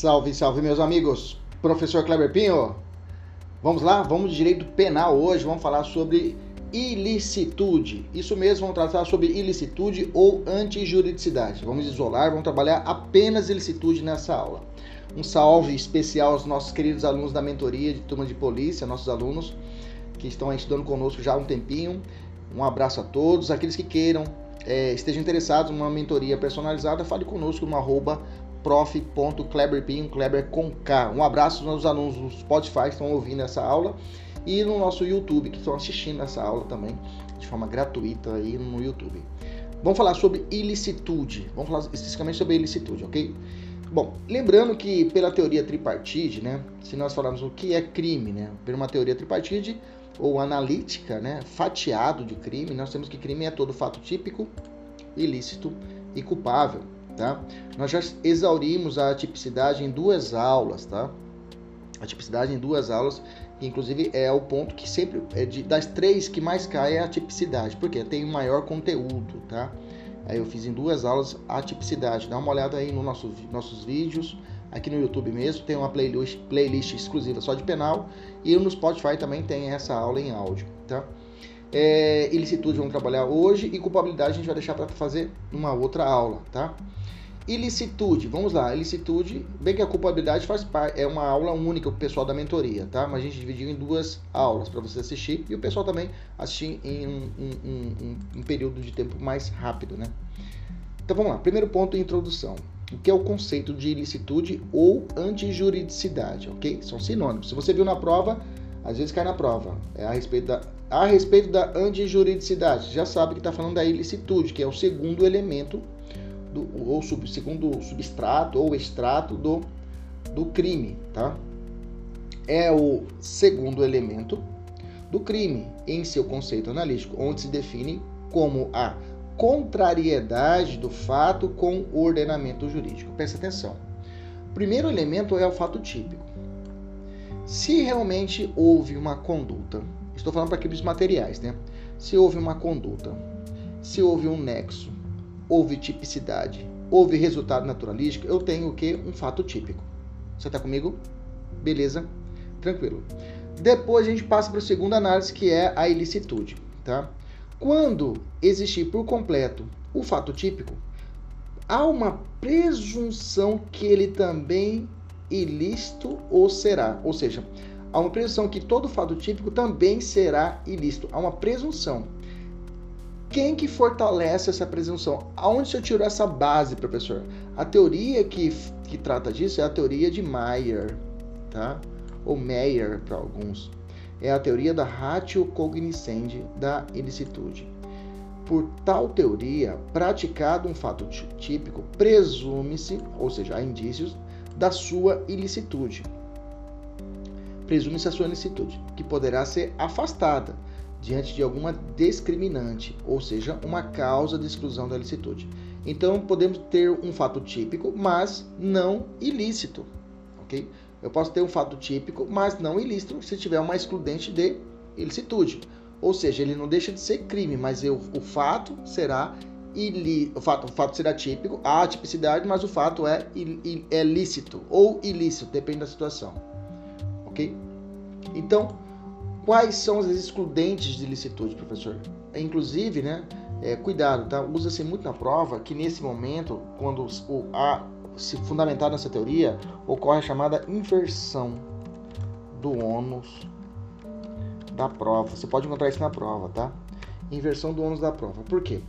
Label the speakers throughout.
Speaker 1: Salve, salve, meus amigos. Professor Kleber Pinho. Vamos lá? Vamos de direito penal hoje. Vamos falar sobre ilicitude. Isso mesmo, vamos tratar sobre ilicitude ou antijuridicidade. Vamos isolar, vamos trabalhar apenas ilicitude nessa aula. Um salve especial aos nossos queridos alunos da mentoria de turma de polícia, nossos alunos que estão estudando conosco já há um tempinho. Um abraço a todos. Aqueles que queiram, é, estejam interessados em uma mentoria personalizada, fale conosco no arroba prof.kleberpinho, Kleber com K. Um abraço aos alunos do Spotify que estão ouvindo essa aula e no nosso YouTube que estão assistindo essa aula também de forma gratuita aí no YouTube. Vamos falar sobre ilicitude. Vamos falar especificamente sobre ilicitude, ok? Bom, lembrando que pela teoria tripartite, né, se nós falarmos o que é crime, né, por uma teoria tripartite ou analítica, né, fatiado de crime, nós temos que crime é todo fato típico, ilícito e culpável tá? Nós já exaurimos a tipicidade em duas aulas, tá? A tipicidade em duas aulas, que inclusive é o ponto que sempre, é de, das três que mais cai é a tipicidade, porque tem maior conteúdo, tá? Aí eu fiz em duas aulas a tipicidade. Dá uma olhada aí nos nosso, nossos vídeos, aqui no YouTube mesmo, tem uma playlist, playlist exclusiva só de penal, e no Spotify também tem essa aula em áudio, tá? É, ilicitude vamos trabalhar hoje e culpabilidade a gente vai deixar para fazer uma outra aula, tá? Ilicitude, vamos lá, ilicitude, bem que a culpabilidade faz parte, é uma aula única o pessoal da mentoria, tá? Mas a gente dividiu em duas aulas para você assistir e o pessoal também assistir em um, um, um, um, período de tempo mais rápido, né? Então vamos lá, primeiro ponto, introdução. O que é o conceito de ilicitude ou antijuridicidade, ok? São sinônimos. Se você viu na prova, às vezes cai na prova. É a respeito da, a respeito da antijuridicidade. Já sabe que está falando da ilicitude, que é o segundo elemento do, ou sub, segundo substrato ou extrato do, do crime, tá? É o segundo elemento do crime em seu conceito analítico, onde se define como a contrariedade do fato com o ordenamento jurídico. Presta atenção. O primeiro elemento é o fato típico. Se realmente houve uma conduta, estou falando para crimes materiais, né? Se houve uma conduta, se houve um nexo houve tipicidade, houve resultado naturalístico, eu tenho o que? Um fato típico. Você está comigo? Beleza? Tranquilo. Depois a gente passa para a segunda análise, que é a ilicitude. Tá? Quando existir por completo o fato típico, há uma presunção que ele também ilícito ou será. Ou seja, há uma presunção que todo fato típico também será ilícito. Há uma presunção. Quem que fortalece essa presunção? Aonde você tirou essa base, professor? A teoria que, que trata disso é a teoria de Mayer, tá? Ou Meyer para alguns. É a teoria da ratio cognoscendi da ilicitude. Por tal teoria, praticado um fato típico, presume-se, ou seja, há indícios da sua ilicitude. Presume-se a sua ilicitude, que poderá ser afastada diante de alguma discriminante, ou seja, uma causa de exclusão da licitude. Então, podemos ter um fato típico, mas não ilícito, ok? Eu posso ter um fato típico, mas não ilícito, se tiver uma excludente de ilicitude. Ou seja, ele não deixa de ser crime, mas eu, o fato será ilí, o fato, o fato será típico, há tipicidade, mas o fato é, il, é lícito ou ilícito, depende da situação, ok? Então, Quais são as excludentes de licitude, professor? Inclusive, né, é, cuidado, tá? Usa-se muito na prova que nesse momento, quando o, a, se fundamentar nessa teoria, ocorre a chamada inversão do ônus da prova. Você pode encontrar isso na prova, tá? Inversão do ônus da prova. Por quê?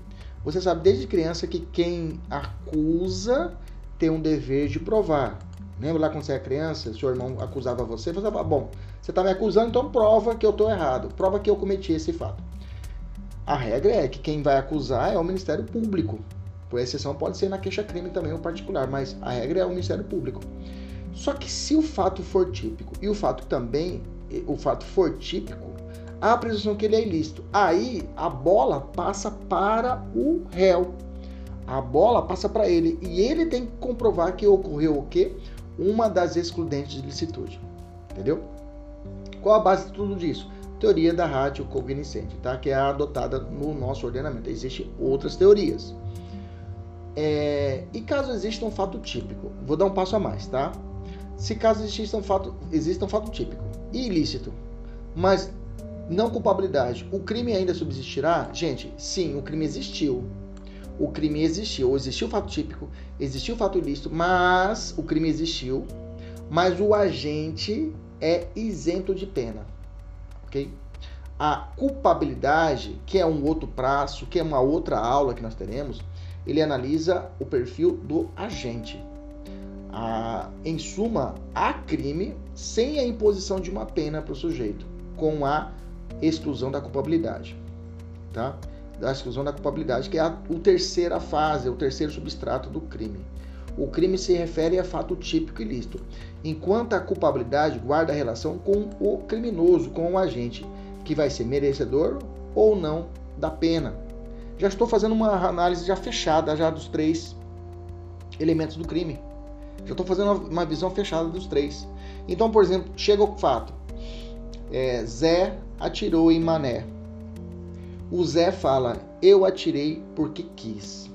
Speaker 1: Você sabe desde criança que quem acusa tem um dever de provar. Lembra lá quando você era criança, seu irmão acusava você, você falava, bom, você está me acusando, então prova que eu estou errado, prova que eu cometi esse fato. A regra é que quem vai acusar é o Ministério Público. Por exceção pode ser na queixa-crime também o particular, mas a regra é o Ministério Público. Só que se o fato for típico e o fato também, o fato for típico, há a presunção que ele é ilícito. Aí a bola passa para o réu. A bola passa para ele e ele tem que comprovar que ocorreu o quê? Uma das excludentes de licitude. Entendeu? Qual a base de tudo disso? Teoria da rádio cognoscente, tá? que é adotada no nosso ordenamento. Existem outras teorias. É... E caso exista um fato típico, vou dar um passo a mais, tá? Se caso exista um fato, exista um fato típico e ilícito, mas não culpabilidade, o crime ainda subsistirá? Gente, sim, o crime existiu. O crime existiu, existiu o fato típico, existiu o fato ilícito, mas o crime existiu, mas o agente é isento de pena, ok? A culpabilidade, que é um outro prazo, que é uma outra aula que nós teremos, ele analisa o perfil do agente. Em suma, há crime sem a imposição de uma pena para o sujeito, com a exclusão da culpabilidade. Tá? Da exclusão da culpabilidade, que é a, a terceira fase, o terceiro substrato do crime. O crime se refere a fato típico ilícito, enquanto a culpabilidade guarda relação com o criminoso, com o agente, que vai ser merecedor ou não da pena. Já estou fazendo uma análise já fechada já dos três elementos do crime. Já estou fazendo uma visão fechada dos três. Então, por exemplo, chega o fato. É, Zé atirou em Mané. O Zé fala, eu atirei porque quis.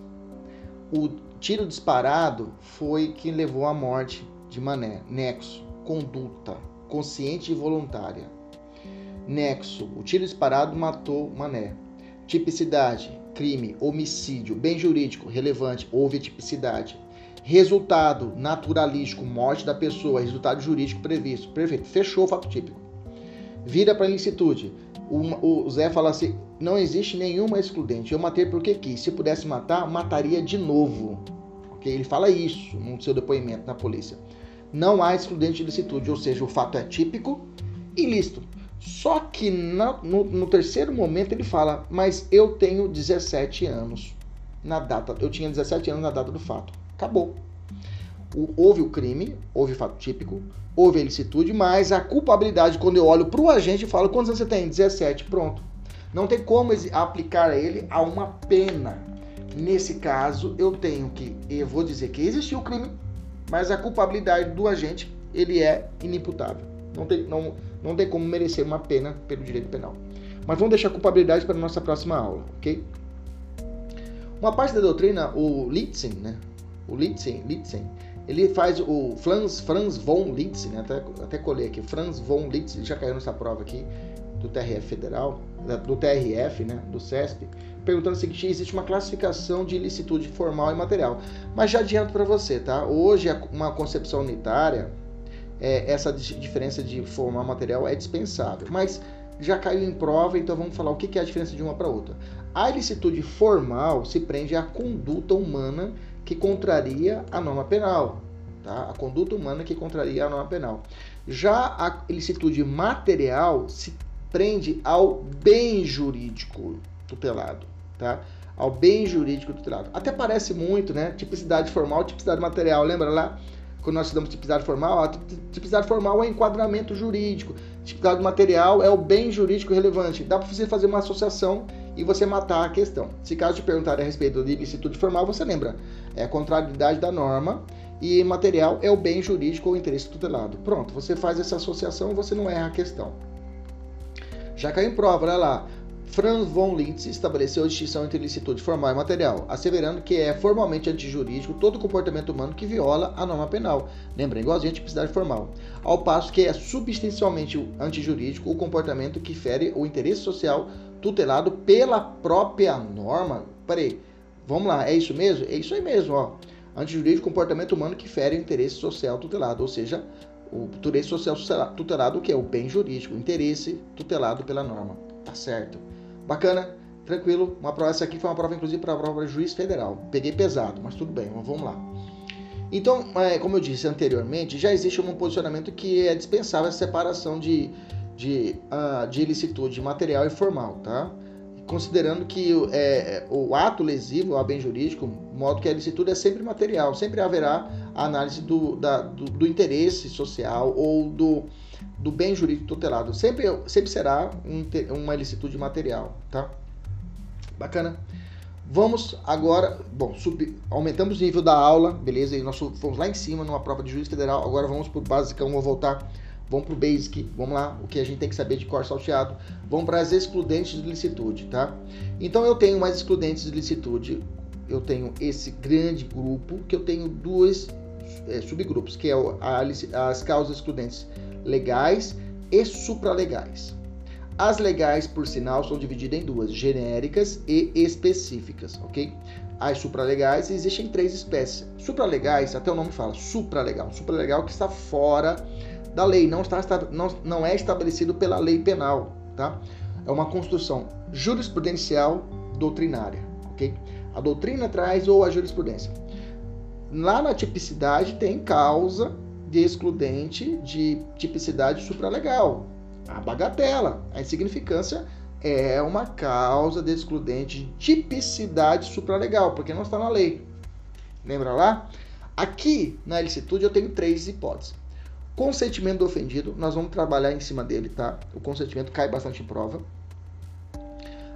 Speaker 1: O tiro disparado foi quem levou à morte de Mané. Nexo, conduta, consciente e voluntária. Nexo, o tiro disparado matou Mané. Tipicidade, crime, homicídio, bem jurídico, relevante, houve tipicidade. Resultado naturalístico, morte da pessoa, resultado jurídico previsto. Perfeito, fechou o fato típico. Vira para a ilicitude. O, Zé fala assim: não existe nenhuma excludente. Eu matei porque quis. Se pudesse matar, mataria de novo. Okay? Ele fala isso no seu depoimento na polícia. Não há excludente de ilicitude, ou seja, o fato é típico e lícito. Só que no, no, no, terceiro momento ele fala, mas eu tenho 17 anos na data, eu tinha 17 anos na data do fato. Acabou. Houve o crime, houve o fato típico, houve a ilicitude, mas a culpabilidade, quando eu olho para o agente e falo, quantos anos você tem? 17, pronto. Não tem como aplicar a ele a uma pena. Nesse caso, eu tenho que, eu vou dizer que existiu o crime, mas a culpabilidade do agente, ele é inimputável. Não tem, não, não tem como merecer uma pena pelo direito penal. Mas vamos deixar a culpabilidade para a nossa próxima aula, ok? Uma parte da doutrina, o Litzen, né? O Litzen, Litzen ele faz o Franz, Franz von Litzen, né? até, até colei aqui, Franz von Litzen, já caiu nessa prova aqui do TRF Federal, do TRF, né? Do CESP, perguntando seguinte: existe uma classificação de ilicitude formal e material. Mas já adianto para você, tá? Hoje, uma concepção unitária é, essa diferença de formal material é dispensável. Mas já caiu em prova, então vamos falar o que é a diferença de uma para outra. A ilicitude formal se prende à conduta humana que contraria a norma penal. Tá? A conduta humana que contraria a norma penal. Já a ilicitude material se prende ao bem jurídico tutelado. Tá? Ao bem jurídico tutelado. Até parece muito, né? Tipicidade formal, tipicidade material. Lembra lá? quando nós estudamos tipicidade formal, a tipicidade formal é enquadramento jurídico, tipicidade material é o bem jurídico relevante. Dá para você fazer uma associação e você matar a questão. Se caso te perguntarem a respeito de ilicitude formal, você lembra, é a contrariedade da norma e material é o bem jurídico ou interesse tutelado. Pronto, você faz essa associação e você não erra a questão. Já caiu em prova, olha lá. Franz von Liszt estabeleceu a distinção entre licitude formal e material, asseverando que é formalmente antijurídico todo comportamento humano que viola a norma penal. Lembra, igualzinho a tipicidade formal. Ao passo que é substancialmente antijurídico o comportamento que fere o interesse social tutelado pela própria norma. Peraí, vamos lá, é isso mesmo? É isso aí mesmo, ó. Antijurídico comportamento humano que fere o interesse social tutelado, ou seja, o interesse social tutelado que é o bem jurídico, o interesse tutelado pela norma. Tá certo. Bacana, tranquilo. Uma prova, essa aqui foi uma prova, inclusive, para a prova de juiz federal. Peguei pesado, mas tudo bem, vamos lá. Então, é, como eu disse anteriormente, já existe um posicionamento que é dispensável a separação de, de, uh, de ilicitude material e formal, tá? Considerando que é, o ato lesivo ao bem jurídico, modo que a ilicitude é sempre material, sempre haverá a análise do, da, do, do interesse social ou do, do bem jurídico tutelado. Sempre, sempre será um, uma ilicitude material, tá? Bacana. Vamos agora, bom, sub, aumentamos o nível da aula, beleza? E nós fomos lá em cima numa prova de juiz federal. Agora vamos para o basicão, vou voltar. Vamos para o basic, vamos lá, o que a gente tem que saber de cor salteado. Vamos para as excludentes de licitude, tá? Então eu tenho mais excludentes de licitude. Eu tenho esse grande grupo, que eu tenho duas é, subgrupos, que é a, as causas excludentes legais e supralegais. As legais, por sinal, são divididas em duas, genéricas e específicas, ok? As supralegais existem três espécies. Supralegais, até o nome fala, supralegal. Supralegal que está fora da lei, não, está, não, não é estabelecido pela lei penal, tá? É uma construção jurisprudencial doutrinária, ok? A doutrina traz ou a jurisprudência. Lá na tipicidade tem causa de excludente de tipicidade supralegal, a bagatela, a insignificância é uma causa de excludente de tipicidade supralegal, porque não está na lei. Lembra lá? Aqui na ilicitude eu tenho três hipóteses. Consentimento do ofendido, nós vamos trabalhar em cima dele, tá? O consentimento cai bastante em prova.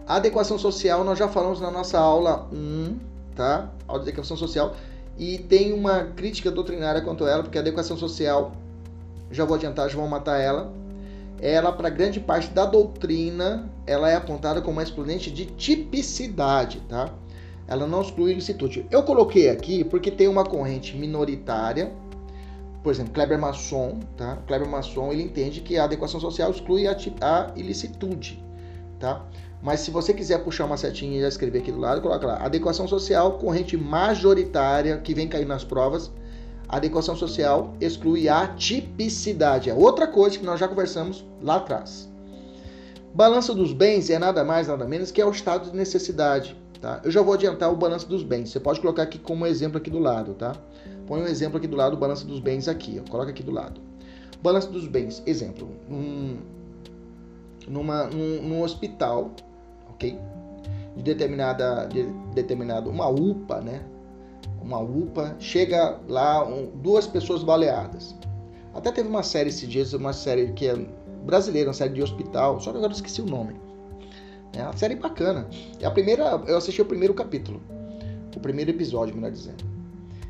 Speaker 1: A adequação social, nós já falamos na nossa aula 1, tá? A adequação social. E tem uma crítica doutrinária quanto a ela, porque a adequação social, já vou adiantar, já vou matar ela, ela, para grande parte da doutrina, ela é apontada como uma excludente de tipicidade, tá? Ela não exclui licitude. Eu coloquei aqui porque tem uma corrente minoritária, por exemplo, Kleber Masson, tá? Kleber Masson, ele entende que a adequação social exclui a, a ilicitude, tá? Mas se você quiser puxar uma setinha e já escrever aqui do lado, coloca lá. Adequação social, corrente majoritária que vem cair nas provas, adequação social exclui a tipicidade. É outra coisa que nós já conversamos lá atrás. Balanço dos bens é nada mais, nada menos que é o estado de necessidade. Tá? Eu já vou adiantar o balanço dos bens. Você pode colocar aqui como exemplo aqui do lado, tá? Põe um exemplo aqui do lado, o balanço dos bens aqui. Ó. Coloca aqui do lado. Balanço dos bens, exemplo. Um, numa, num, num hospital, ok? De determinada, de determinado, uma UPA, né? uma UPA, chega lá um, duas pessoas baleadas. Até teve uma série esses dias, uma série que é brasileira, uma série de hospital, só que agora eu esqueci o nome. É uma série bacana. É a primeira, eu assisti o primeiro capítulo, o primeiro episódio, melhor dizendo.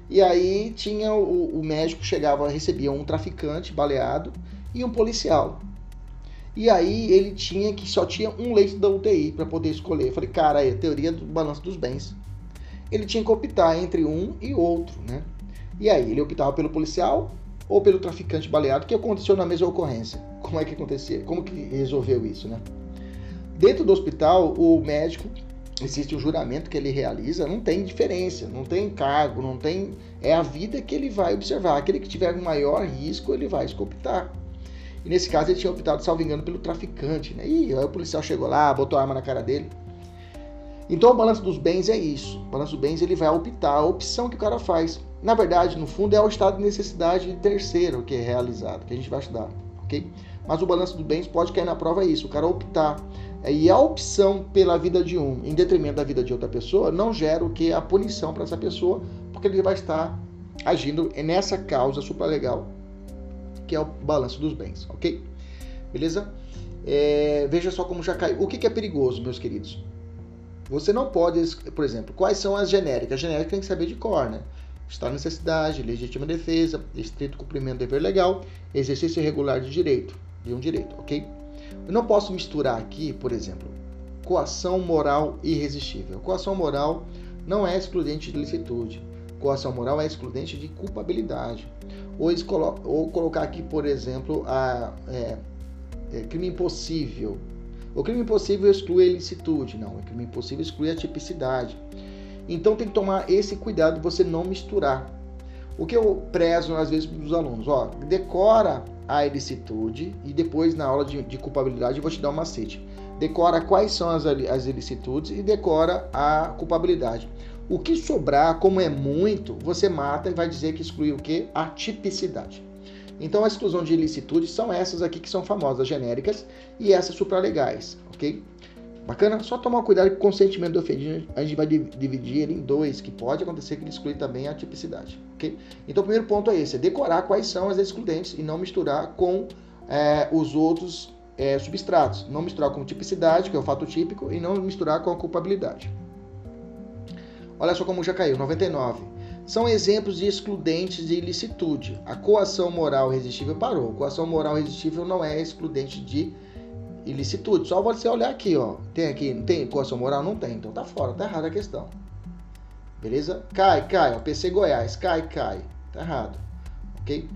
Speaker 1: E aí tinha o, o médico chegava, recebia um traficante baleado e um policial. E aí ele tinha que só tinha um leito da UTI para poder escolher. Eu falei, cara, é a teoria do balanço dos bens ele tinha que optar entre um e outro, né? E aí, ele optava pelo policial ou pelo traficante baleado, que aconteceu na mesma ocorrência. Como é que acontecia? Como que resolveu isso, né? Dentro do hospital, o médico, existe o juramento que ele realiza, não tem diferença, não tem cargo, não tem... É a vida que ele vai observar. Aquele que tiver um maior risco, ele vai escopitar. E nesse caso, ele tinha optado, salvo engano, pelo traficante, né? E aí o policial chegou lá, botou a arma na cara dele. Então o balanço dos bens é isso. O balanço dos bens ele vai optar, a opção que o cara faz. Na verdade, no fundo, é o estado de necessidade terceiro que é realizado, que a gente vai estudar, ok? Mas o balanço dos bens pode cair na prova é isso, o cara optar. E a opção pela vida de um em detrimento da vida de outra pessoa não gera o que? A punição para essa pessoa, porque ele vai estar agindo nessa causa supralegal, que é o balanço dos bens, ok? Beleza? É, veja só como já caiu. O que, que é perigoso, meus queridos? Você não pode, por exemplo, quais são as genéricas? A genérica tem que saber de cor, né? Estado de necessidade, legítima defesa, estrito cumprimento do dever legal, exercício irregular de direito, de um direito, ok? Eu não posso misturar aqui, por exemplo, coação moral irresistível. Coação moral não é excludente de licitude. Coação moral é excludente de culpabilidade. Ou, ou colocar aqui, por exemplo, a é, é, crime impossível, o crime impossível exclui a ilicitude, não. O crime impossível exclui a tipicidade. Então tem que tomar esse cuidado de você não misturar. O que eu prezo às vezes dos alunos, ó, decora a ilicitude e depois na aula de, de culpabilidade eu vou te dar um macete. Decora quais são as, as ilicitudes e decora a culpabilidade. O que sobrar, como é muito, você mata e vai dizer que exclui o que? A tipicidade. Então a exclusão de ilicitude são essas aqui que são famosas, genéricas, e essas supralegais, ok? Bacana? Só tomar cuidado com o consentimento do ofendido, a gente vai dividir ele em dois, que pode acontecer que ele exclui também a tipicidade, ok? Então o primeiro ponto é esse, é decorar quais são as excludentes e não misturar com é, os outros é, substratos. Não misturar com tipicidade, que é o fato típico, e não misturar com a culpabilidade. Olha só como já caiu, 99 são exemplos de excludentes de ilicitude. A coação moral resistível parou. Coação moral resistível não é excludente de ilicitude. Só você olhar aqui, ó. Tem aqui, não tem coação moral? Não tem. Então tá fora, tá errada a questão. Beleza? Cai, cai, ó. PC Goiás, cai, cai. Tá errado. Ok?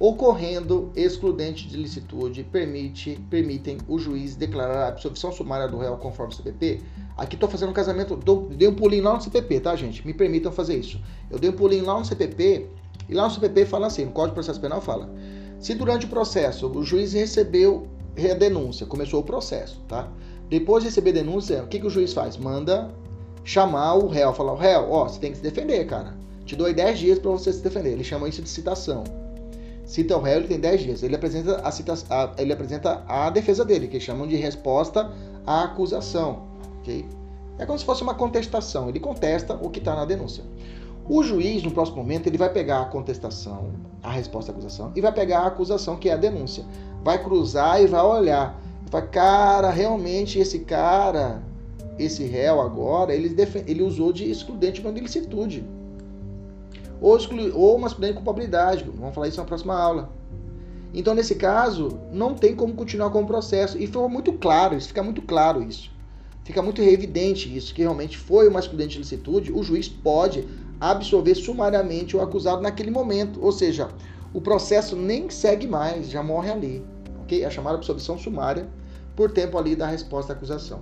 Speaker 1: Ocorrendo excludente de licitude, permite, permitem o juiz declarar a absolvição sumária do réu conforme o CPP. Aqui estou fazendo um casamento, dou, dei um pulinho lá no CPP, tá, gente? Me permitam fazer isso. Eu dei um pulinho lá no CPP, e lá no CPP fala assim, no Código de Processo Penal fala, se durante o processo o juiz recebeu a denúncia, começou o processo, tá? Depois de receber denúncia, o que, que o juiz faz? Manda chamar o réu, falar, o réu, ó, você tem que se defender, cara. Te dou 10 dias para você se defender. Ele chama isso de citação. Cita o réu, ele tem 10 dias. Ele apresenta a, cita, a, ele apresenta a defesa dele, que chamam de resposta à acusação. ok? É como se fosse uma contestação. Ele contesta o que está na denúncia. O juiz, no próximo momento, ele vai pegar a contestação, a resposta à acusação, e vai pegar a acusação, que é a denúncia. Vai cruzar e vai olhar. Vai, cara, realmente esse cara, esse réu agora, ele, ele usou de excludente de ilicitude. Ou, exclu, ou masculino de culpabilidade. Vamos falar isso na próxima aula. Então, nesse caso, não tem como continuar com o processo. E foi muito claro, isso fica muito claro isso. Fica muito evidente isso, que realmente foi uma excludente de licitude, o juiz pode absolver sumariamente o acusado naquele momento. Ou seja, o processo nem segue mais, já morre ali. ok? É chamada absolvição sumária por tempo ali da resposta à acusação.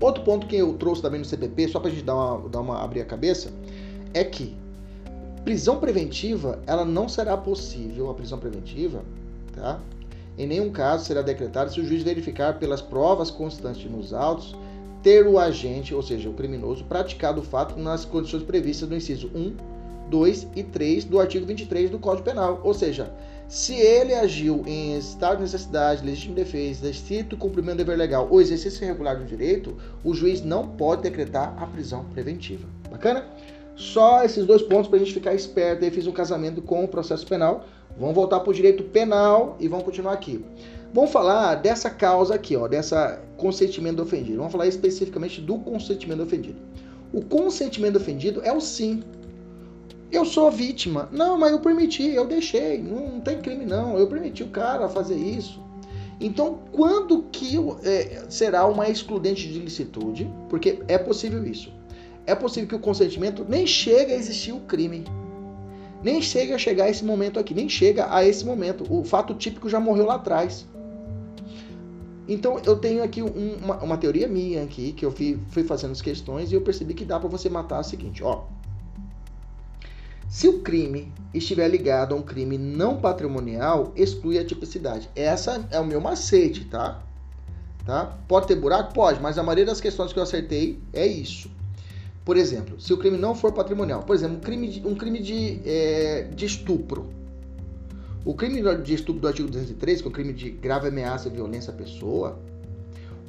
Speaker 1: Outro ponto que eu trouxe também no CPP, só para a gente dar uma, dar uma abrir a cabeça, é que prisão preventiva, ela não será possível, a prisão preventiva, tá? Em nenhum caso será decretada se o juiz verificar pelas provas constantes nos autos ter o agente, ou seja, o criminoso, praticado o fato nas condições previstas no inciso 1, 2 e 3 do artigo 23 do Código Penal. Ou seja, se ele agiu em estado de necessidade, legítima defesa, estrito cumprimento do dever legal ou exercício irregular do direito, o juiz não pode decretar a prisão preventiva. Bacana? Só esses dois pontos para a gente ficar esperto. Eu fiz um casamento com o processo penal. Vamos voltar para o direito penal e vamos continuar aqui. Vamos falar dessa causa aqui, ó, dessa consentimento ofendido. Vamos falar especificamente do consentimento ofendido. O consentimento ofendido é o sim. Eu sou vítima. Não, mas eu permiti, eu deixei. Não, não tem crime não. Eu permiti o cara fazer isso. Então, quando que é, será uma excludente de licitude? Porque é possível isso é possível que o consentimento nem chegue a existir o crime. Nem chega a chegar a esse momento aqui, nem chega a esse momento. O fato típico já morreu lá atrás. Então eu tenho aqui um, uma, uma, teoria minha aqui, que eu fui, fui fazendo as questões e eu percebi que dá para você matar o seguinte, ó. Se o crime estiver ligado a um crime não patrimonial, exclui a tipicidade. Essa é o meu macete, tá? tá? Pode ter buraco? Pode, mas a maioria das questões que eu acertei é isso. Por exemplo, se o crime não for patrimonial, por exemplo, um crime de, um crime de, é, de estupro. O crime de estupro do artigo 203, que é o crime de grave ameaça e violência à pessoa,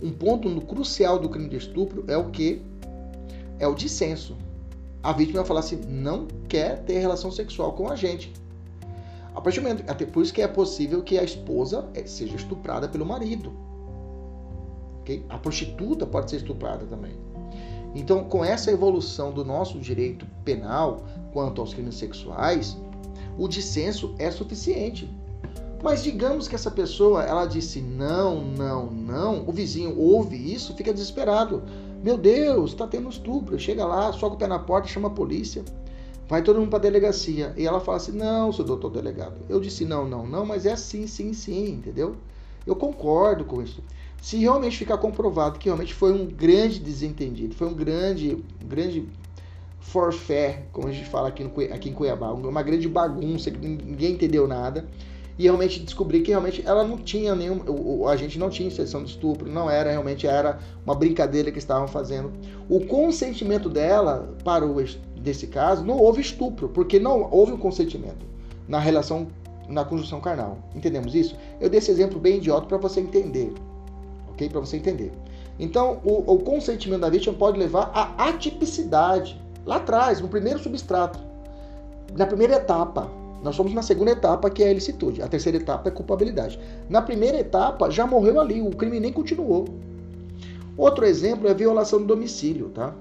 Speaker 1: um ponto crucial do crime de estupro é o que? É o dissenso. A vítima vai falar assim, não quer ter relação sexual com a gente. A partir do momento, até por isso que é possível que a esposa é, seja estuprada pelo marido. Okay? A prostituta pode ser estuprada também. Então, com essa evolução do nosso direito penal quanto aos crimes sexuais, o dissenso é suficiente. Mas digamos que essa pessoa, ela disse não, não, não, o vizinho ouve isso, fica desesperado. Meu Deus, está tendo estupro. Chega lá, soca o pé na porta, chama a polícia. Vai todo mundo para a delegacia. E ela fala assim: Não, seu doutor delegado. Eu disse não, não, não, mas é sim, sim, sim, entendeu? Eu concordo com isso se realmente ficar comprovado que realmente foi um grande desentendido, foi um grande, grande forfé, como a gente fala aqui, no, aqui em Cuiabá, uma grande bagunça ninguém entendeu nada, e realmente descobrir que realmente ela não tinha nenhum, a gente não tinha inserção de estupro, não era realmente era uma brincadeira que estavam fazendo. O consentimento dela para o desse caso não houve estupro, porque não houve o um consentimento na relação na conjunção carnal. Entendemos isso? Eu dei esse exemplo bem idiota para você entender ok? Para você entender. Então, o, o, consentimento da vítima pode levar à atipicidade, lá atrás, no primeiro substrato, na primeira etapa. Nós somos na segunda etapa, que é a ilicitude. A terceira etapa é culpabilidade. Na primeira etapa, já morreu ali, o crime nem continuou. Outro exemplo é a violação do domicílio, tá?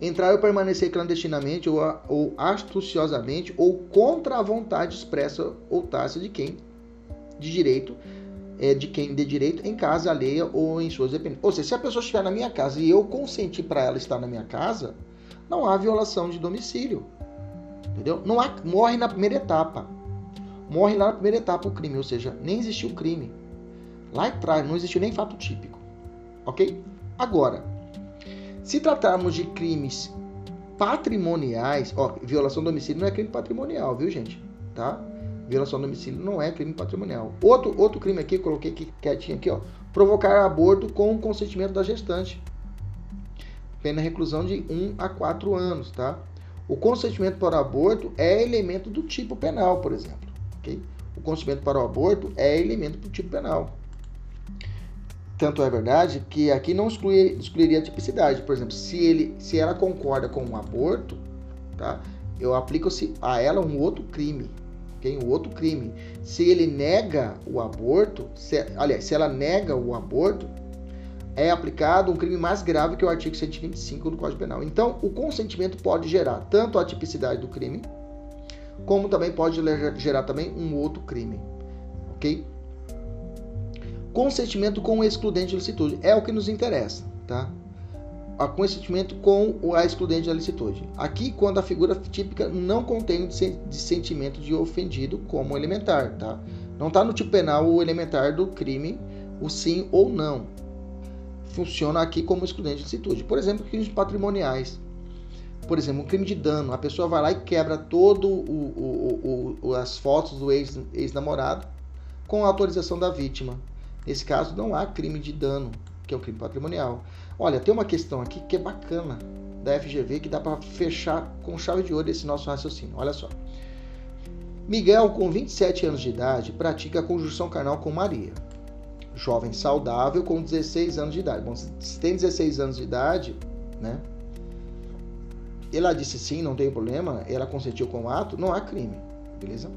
Speaker 1: Entrar ou permanecer clandestinamente ou, ou astuciosamente ou contra a vontade expressa ou tácita de quem de direito é, de quem de direito em casa alheia ou em suas dependências. Ou seja, se a pessoa estiver na minha casa e eu consenti para ela estar na minha casa, não há violação de domicílio. Entendeu? Não há, morre na primeira etapa. Morre lá na primeira etapa o crime, ou seja, nem existiu crime. Lá atrás não existiu nem fato típico. Ok? Agora, se tratarmos de crimes patrimoniais, ó, violação do domicílio não é crime patrimonial, viu, gente? Tá? Violação do domicílio não é crime patrimonial. Outro, outro crime aqui, coloquei aqui, quietinho aqui, ó. Provocar aborto com o consentimento da gestante. Pena reclusão de 1 a 4 anos, tá? O consentimento para o aborto é elemento do tipo penal, por exemplo. Okay? O consentimento para o aborto é elemento do tipo penal. Tanto é verdade que aqui não exclui, excluiria a tipicidade. Por exemplo, se, ele, se ela concorda com o aborto, tá? eu aplico a ela um outro crime. Okay? Um outro crime. Se ele nega o aborto, se, aliás, se ela nega o aborto, é aplicado um crime mais grave que o artigo 125 do Código Penal. Então, o consentimento pode gerar tanto a tipicidade do crime, como também pode gerar também um outro crime. Ok? Consentimento com o excludente de licitude é o que nos interessa, tá? A consentimento com a excludente da licitude. Aqui, quando a figura típica não contém de sentimento de ofendido como elementar, tá? Não está no tipo penal o elementar do crime, o sim ou não. Funciona aqui como excludente de licitude. Por exemplo, crimes patrimoniais. Por exemplo, um crime de dano. A pessoa vai lá e quebra todo o, o, o, as fotos do ex-namorado com a autorização da vítima. Nesse caso, não há crime de dano, que é o crime patrimonial. Olha, tem uma questão aqui que é bacana da FGV que dá para fechar com chave de ouro esse nosso raciocínio. Olha só. Miguel, com 27 anos de idade, pratica a conjunção carnal com Maria. Jovem saudável com 16 anos de idade. Bom, se tem 16 anos de idade, né? Ela disse sim, não tem problema, ela consentiu com o ato, não há crime, beleza?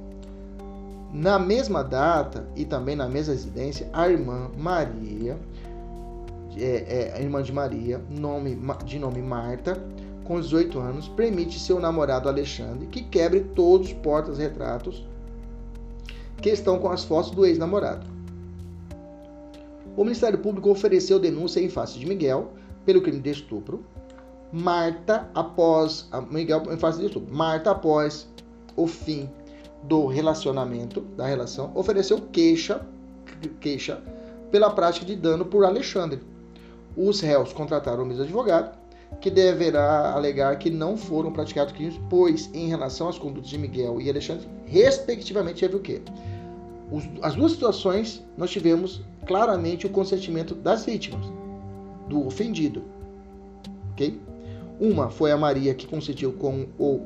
Speaker 1: Na mesma data e também na mesma residência, a irmã Maria, é, é, a irmã de Maria, nome, de nome Marta, com 18 anos, permite seu namorado Alexandre que quebre todos os portas-retratos que estão com as fotos do ex-namorado. O Ministério Público ofereceu denúncia em face de Miguel pelo crime de estupro. Marta, após. Miguel em face de estupro. Marta, após o fim do relacionamento, da relação, ofereceu queixa, queixa pela prática de dano por Alexandre. Os réus contrataram o mesmo advogado, que deverá alegar que não foram praticados crimes, pois, em relação às condutas de Miguel e Alexandre, respectivamente, teve o quê? As duas situações, nós tivemos claramente o consentimento das vítimas, do ofendido. Ok? Uma foi a Maria que consentiu com, o,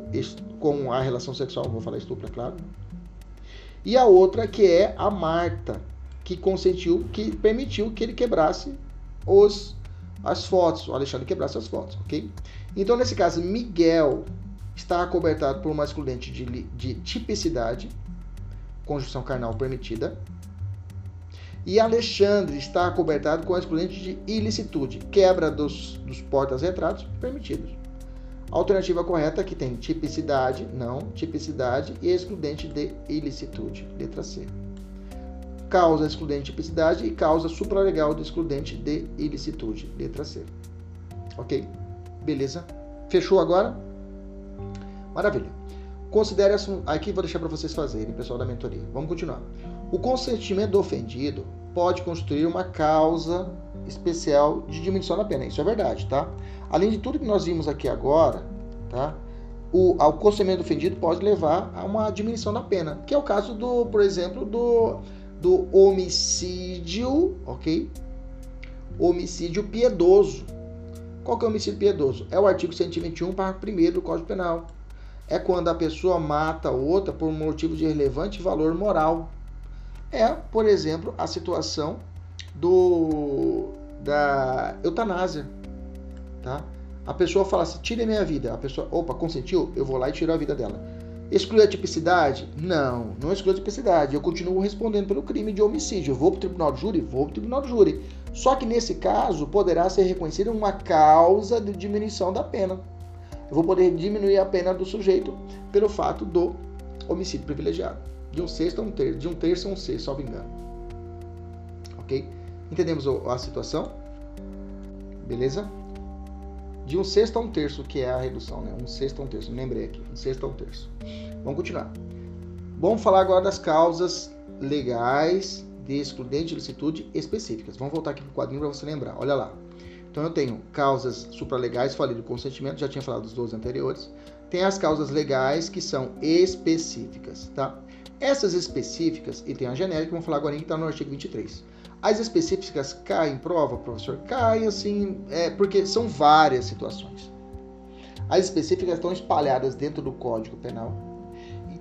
Speaker 1: com a relação sexual, vou falar estupro, é claro. E a outra que é a Marta, que consentiu, que permitiu que ele quebrasse os, as fotos, o Alexandre quebrasse as fotos, ok? Então, nesse caso, Miguel está acobertado por uma excludente de, de tipicidade, conjunção carnal permitida, e Alexandre está acobertado com a excludente de ilicitude, quebra dos, dos portas-retratos permitidos. Alternativa correta que tem tipicidade, não, tipicidade e excludente de ilicitude, letra C. Causa excludente de tipicidade e causa supralegal de excludente de ilicitude, letra C. Ok? Beleza? Fechou agora? Maravilha. Considere aqui vou deixar para vocês fazerem, pessoal da mentoria. Vamos continuar. O consentimento do ofendido pode constituir uma causa especial de diminuição da pena. Isso é verdade, tá? Além de tudo que nós vimos aqui agora, tá? O, consentimento do ofendido pode levar a uma diminuição da pena, que é o caso do, por exemplo, do, do homicídio, ok? Homicídio piedoso. Qual que é o homicídio piedoso? É o artigo 121, parágrafo 1 do Código Penal. É quando a pessoa mata outra por um motivo de relevante valor moral é, por exemplo, a situação do da eutanásia, tá? A pessoa fala assim, tire a minha vida. A pessoa, opa, consentiu? Eu vou lá e tiro a vida dela. Exclui a tipicidade? Não, não exclui a tipicidade. Eu continuo respondendo pelo crime de homicídio. Eu vou para o tribunal de júri? Vou para o tribunal de júri. Só que nesse caso poderá ser reconhecida uma causa de diminuição da pena. Eu vou poder diminuir a pena do sujeito pelo fato do homicídio privilegiado de um sexto a um terço, de um terço a um sexto, salvo engano. Ok? Entendemos a situação? Beleza? de um sexto a um terço, que é a redução, né? Um sexto a um terço, lembrei aqui, um sexto a um terço. Vamos continuar. Vamos falar agora das causas legais de excludente de licitude específicas. Vamos voltar aqui para o quadrinho para você lembrar. Olha lá. Então eu tenho causas supralegais, falei do consentimento, já tinha falado dos dois anteriores. Tem as causas legais que são específicas, tá? Essas específicas, e tem a genérica, vamos falar agora que está no artigo 23. As específicas caem em prova, professor? Caem assim, é, porque são várias situações. As específicas estão espalhadas dentro do Código Penal,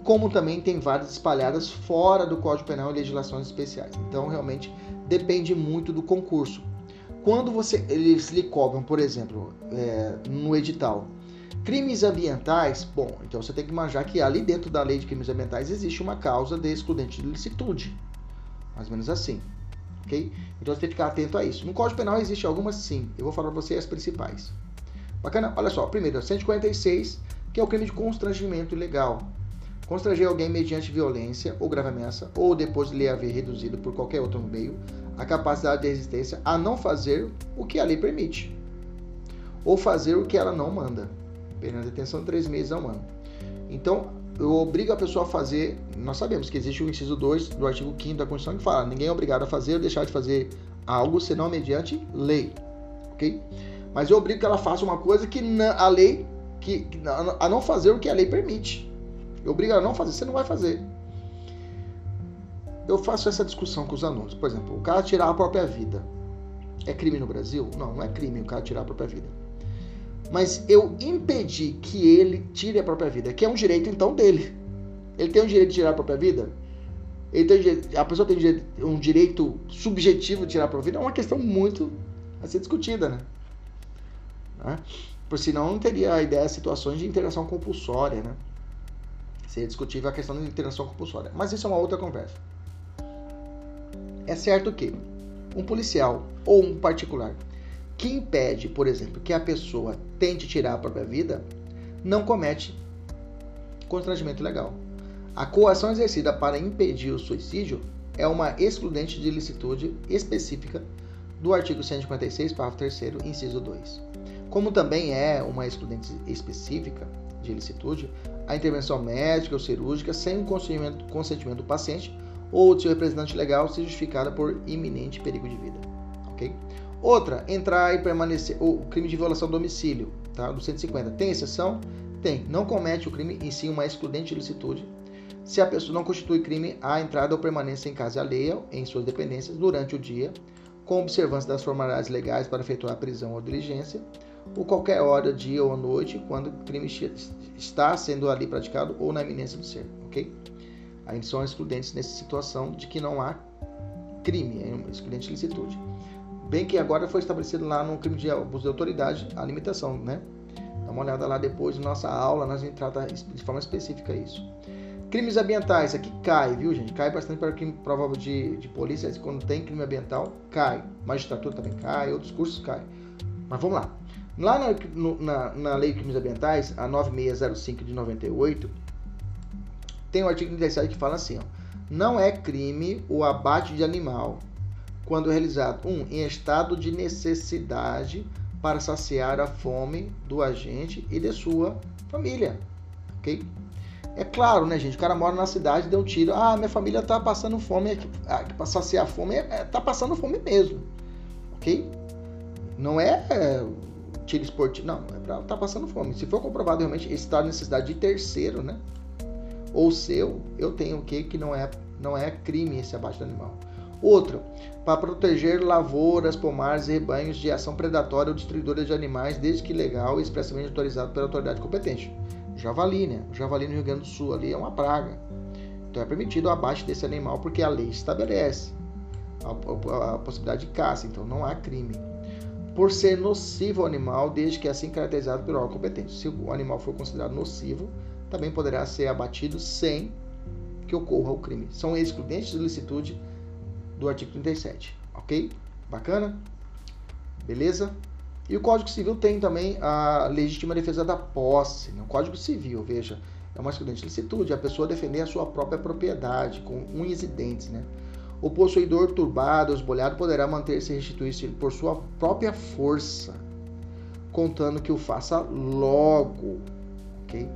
Speaker 1: como também tem várias espalhadas fora do Código Penal e legislações especiais. Então, realmente, depende muito do concurso. Quando você, eles lhe cobram, por exemplo, é, no edital, crimes ambientais, bom, então você tem que imaginar que ali dentro da lei de crimes ambientais existe uma causa de excludente de licitude. Mais ou menos assim. Ok? Então você tem que ficar atento a isso. No Código Penal existe algumas sim. Eu vou falar para você as principais. Bacana? Olha só, primeiro, 146, que é o crime de constrangimento ilegal. Constranger alguém mediante violência ou grave ameaça, ou depois de lhe haver reduzido por qualquer outro meio a capacidade de resistência a não fazer o que a lei permite, ou fazer o que ela não manda. Pena de detenção de três meses a um ano. Então, eu obrigo a pessoa a fazer. Nós sabemos que existe o inciso 2 do artigo 5 da Constituição que fala: ninguém é obrigado a fazer ou deixar de fazer algo senão mediante lei. Ok? Mas eu obrigo que ela faça uma coisa que a lei. Que, a não fazer o que a lei permite. Eu obrigo ela a não fazer, você não vai fazer eu faço essa discussão com os alunos. Por exemplo, o cara tirar a própria vida. É crime no Brasil? Não, não é crime o cara tirar a própria vida. Mas eu impedi que ele tire a própria vida, que é um direito então dele. Ele tem o direito de tirar a própria vida? Ele tem, a pessoa tem um direito subjetivo de tirar a própria vida? É uma questão muito a ser discutida, né? né? Por senão não teria a ideia de situações de interação compulsória, né? Seria discutível a questão da interação compulsória. Mas isso é uma outra conversa. É certo que um policial ou um particular que impede, por exemplo, que a pessoa tente tirar a própria vida, não comete constrangimento legal. A coação exercida para impedir o suicídio é uma excludente de licitude específica do artigo 156, parágrafo 3 inciso 2. Como também é uma excludente específica de licitude, a intervenção médica ou cirúrgica sem o consentimento, consentimento do paciente ou de seu representante legal se justificada por iminente perigo de vida. Ok? Outra, entrar e permanecer. O crime de violação do domicílio, tá? Do 150. Tem exceção? Tem. Não comete o crime em si uma excludente de licitude se a pessoa não constitui crime a entrada ou permanência em casa alheia em suas dependências durante o dia, com observância das formalidades legais para efetuar a prisão ou diligência, ou qualquer hora, dia ou noite, quando o crime está sendo ali praticado ou na iminência do ser, ok? Aí são excludentes nessa situação de que não há crime, é excludente de licitude. Bem que agora foi estabelecido lá no crime de abuso de autoridade a limitação, né? Dá uma olhada lá depois na nossa aula, nós vamos tratar de forma específica isso. Crimes ambientais, aqui cai, viu gente? Cai bastante para crime provável de, de polícia, quando tem crime ambiental, cai. Magistratura também cai, outros cursos cai. Mas vamos lá. Lá na, na, na Lei de Crimes Ambientais, a 9605 de 98, tem o artigo 37 que fala assim: ó, não é crime o abate de animal quando realizado, um, em estado de necessidade para saciar a fome do agente e de sua família. Ok? É claro, né, gente? O cara mora na cidade, deu um tiro. Ah, minha família tá passando fome. Ah, para saciar a fome, é, é, tá passando fome mesmo. Ok? Não é, é tiro esportivo. Não, é pra tá passando fome. Se for comprovado realmente estado de necessidade de terceiro, né? ou seu, eu tenho o que que não é não é crime esse abate do animal. Outro, para proteger lavouras, pomares e rebanhos de ação predatória ou destruidora de animais, desde que legal e expressamente autorizado pela autoridade competente. Javali, né? O javali no Rio Grande do Sul ali é uma praga. Então é permitido o abate desse animal porque a lei estabelece a, a, a possibilidade de caça, então não há crime. Por ser nocivo ao animal, desde que é assim caracterizado pelo órgão competente. Se o animal for considerado nocivo, também poderá ser abatido sem que ocorra o crime. São excludentes de licitude do artigo 37, ok? Bacana? Beleza? E o Código Civil tem também a legítima defesa da posse. Né? O Código Civil, veja, é uma excludente de licitude, a pessoa defender a sua própria propriedade, com unhas e dentes, né? O possuidor turbado ou esbolhado poderá manter-se restituir-se por sua própria força contando que o faça logo, ok?